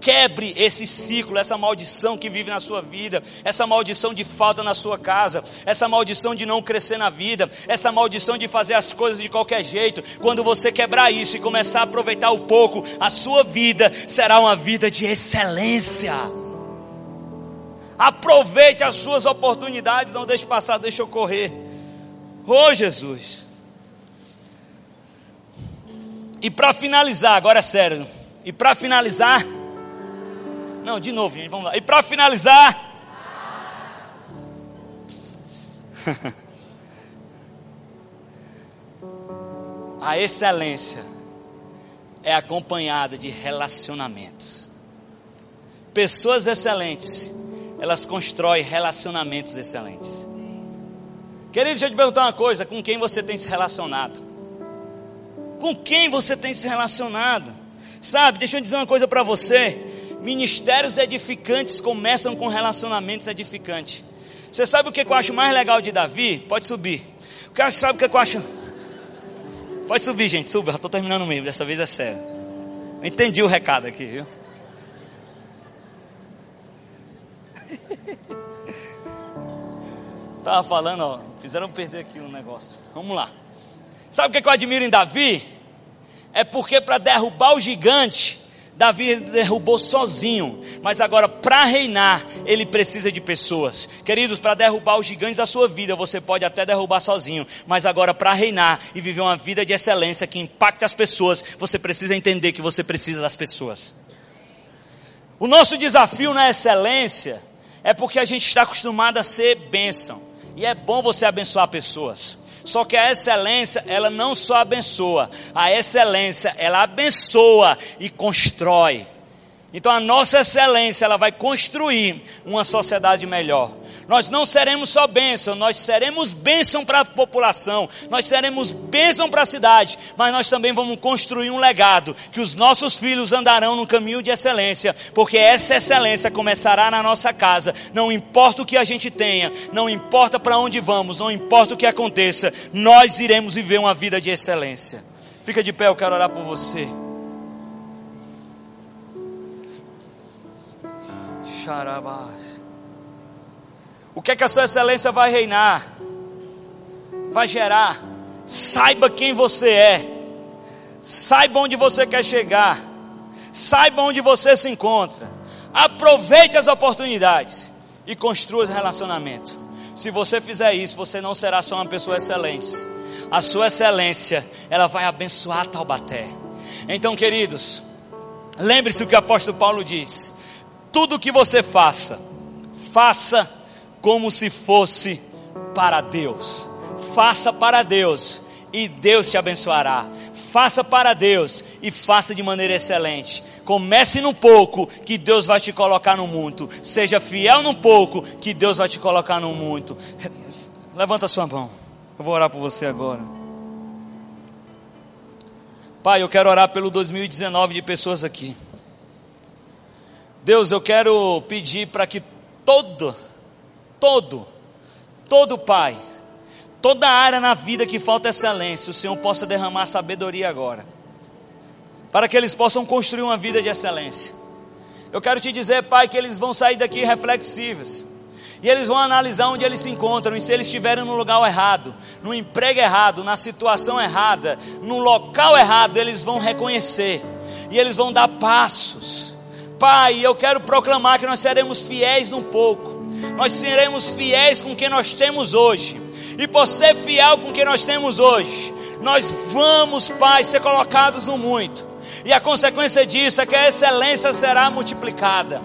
Quebre esse ciclo, essa maldição que vive na sua vida, essa maldição de falta na sua casa, essa maldição de não crescer na vida, essa maldição de fazer as coisas de qualquer jeito. Quando você quebrar isso e começar a aproveitar o pouco, a sua vida será uma vida de excelência. Aproveite as suas oportunidades, não deixe passar, deixe eu correr. Oh Jesus. E para finalizar, agora é sério. E para finalizar, não, de novo, gente, vamos lá. E para finalizar, a excelência é acompanhada de relacionamentos. Pessoas excelentes elas constroem relacionamentos excelentes. Querido, deixa eu te perguntar uma coisa: com quem você tem se relacionado? Com quem você tem se relacionado? Sabe, deixa eu dizer uma coisa para você: ministérios edificantes começam com relacionamentos edificantes. Você sabe o que eu acho mais legal de Davi? Pode subir. O que sabe o que eu acho? Pode subir, gente, suba. Estou terminando mesmo, dessa vez é sério. Eu entendi o recado aqui, viu? Estava falando, ó, fizeram perder aqui um negócio. Vamos lá. Sabe o que, eu admiro em Davi? É porque para derrubar o gigante, Davi derrubou sozinho, mas agora para reinar, ele precisa de pessoas. Queridos, para derrubar os gigantes da sua vida, você pode até derrubar sozinho, mas agora para reinar e viver uma vida de excelência que impacte as pessoas, você precisa entender que você precisa das pessoas. O nosso desafio na excelência é porque a gente está acostumado a ser bênção. E é bom você abençoar pessoas. Só que a excelência, ela não só abençoa, a excelência, ela abençoa e constrói. Então a nossa excelência, ela vai construir uma sociedade melhor. Nós não seremos só bênção, nós seremos bênção para a população, nós seremos bênção para a cidade, mas nós também vamos construir um legado que os nossos filhos andarão no caminho de excelência, porque essa excelência começará na nossa casa. Não importa o que a gente tenha, não importa para onde vamos, não importa o que aconteça, nós iremos viver uma vida de excelência. Fica de pé, eu quero orar por você. Xarabás. O que é que a sua excelência vai reinar? Vai gerar. Saiba quem você é. Saiba onde você quer chegar. Saiba onde você se encontra. Aproveite as oportunidades e construa relacionamento. Se você fizer isso, você não será só uma pessoa excelente. A sua excelência, ela vai abençoar Taubaté. Então, queridos, lembre-se o que o apóstolo Paulo diz: tudo que você faça, faça como se fosse para Deus. Faça para Deus e Deus te abençoará. Faça para Deus e faça de maneira excelente. Comece no pouco, que Deus vai te colocar no muito. Seja fiel no pouco, que Deus vai te colocar no muito. Levanta sua mão. Eu vou orar por você agora. Pai, eu quero orar pelo 2019 de pessoas aqui. Deus, eu quero pedir para que todo, todo, todo Pai, toda área na vida que falta excelência, o Senhor possa derramar sabedoria agora, para que eles possam construir uma vida de excelência. Eu quero te dizer, Pai, que eles vão sair daqui reflexivos. E eles vão analisar onde eles se encontram e se eles estiverem no lugar errado, no emprego errado, na situação errada, no local errado, eles vão reconhecer e eles vão dar passos Pai, eu quero proclamar que nós seremos fiéis num pouco, nós seremos fiéis com o que nós temos hoje, e por ser fiel com o que nós temos hoje, nós vamos, Pai, ser colocados no muito, e a consequência disso é que a excelência será multiplicada.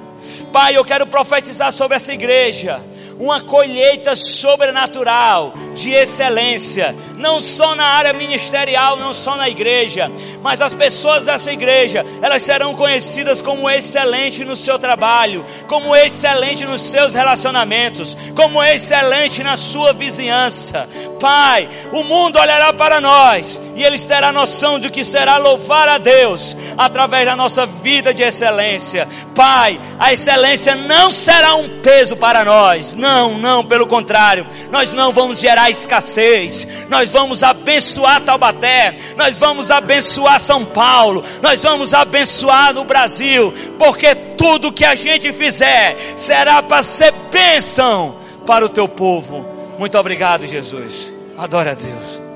Pai, eu quero profetizar sobre essa igreja uma colheita sobrenatural de excelência, não só na área ministerial, não só na igreja, mas as pessoas dessa igreja, elas serão conhecidas como excelente no seu trabalho, como excelente nos seus relacionamentos, como excelente na sua vizinhança. Pai, o mundo olhará para nós e eles terão noção de que será louvar a Deus através da nossa vida de excelência. Pai, a excelência não será um peso para nós, não não, não, pelo contrário, nós não vamos gerar escassez, nós vamos abençoar Taubaté, nós vamos abençoar São Paulo, nós vamos abençoar no Brasil, porque tudo que a gente fizer será para ser bênção para o teu povo. Muito obrigado, Jesus. Adore a Deus.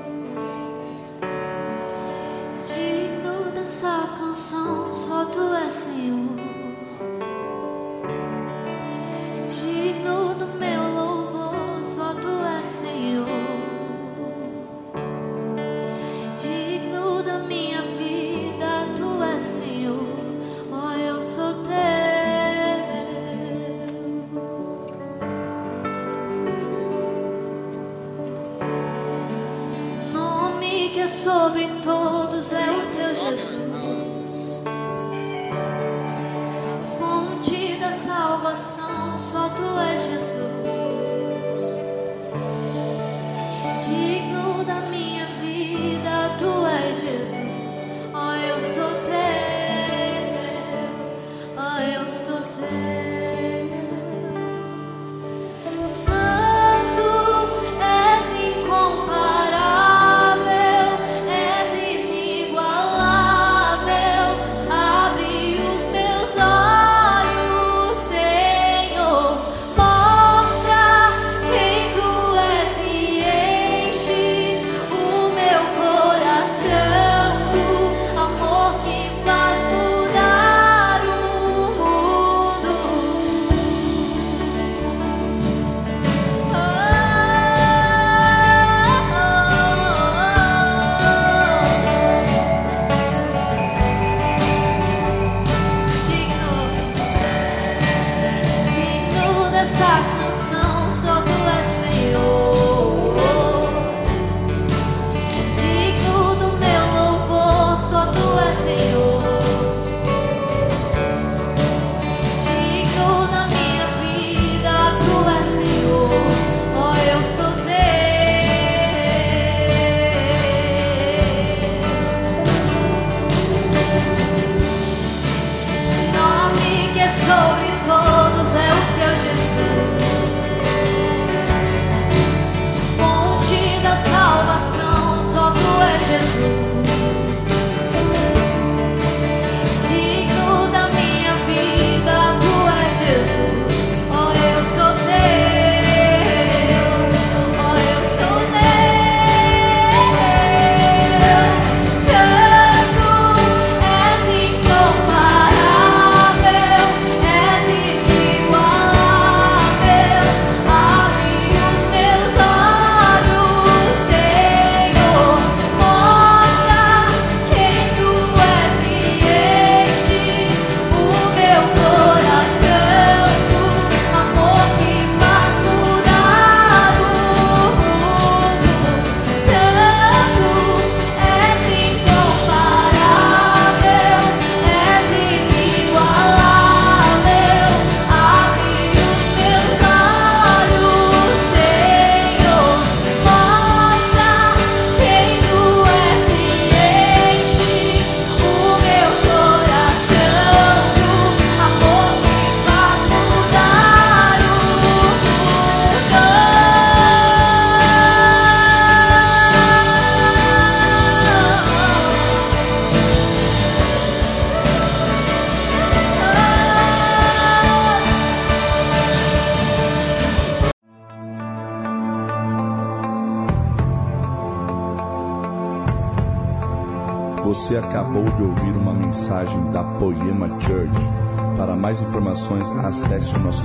Para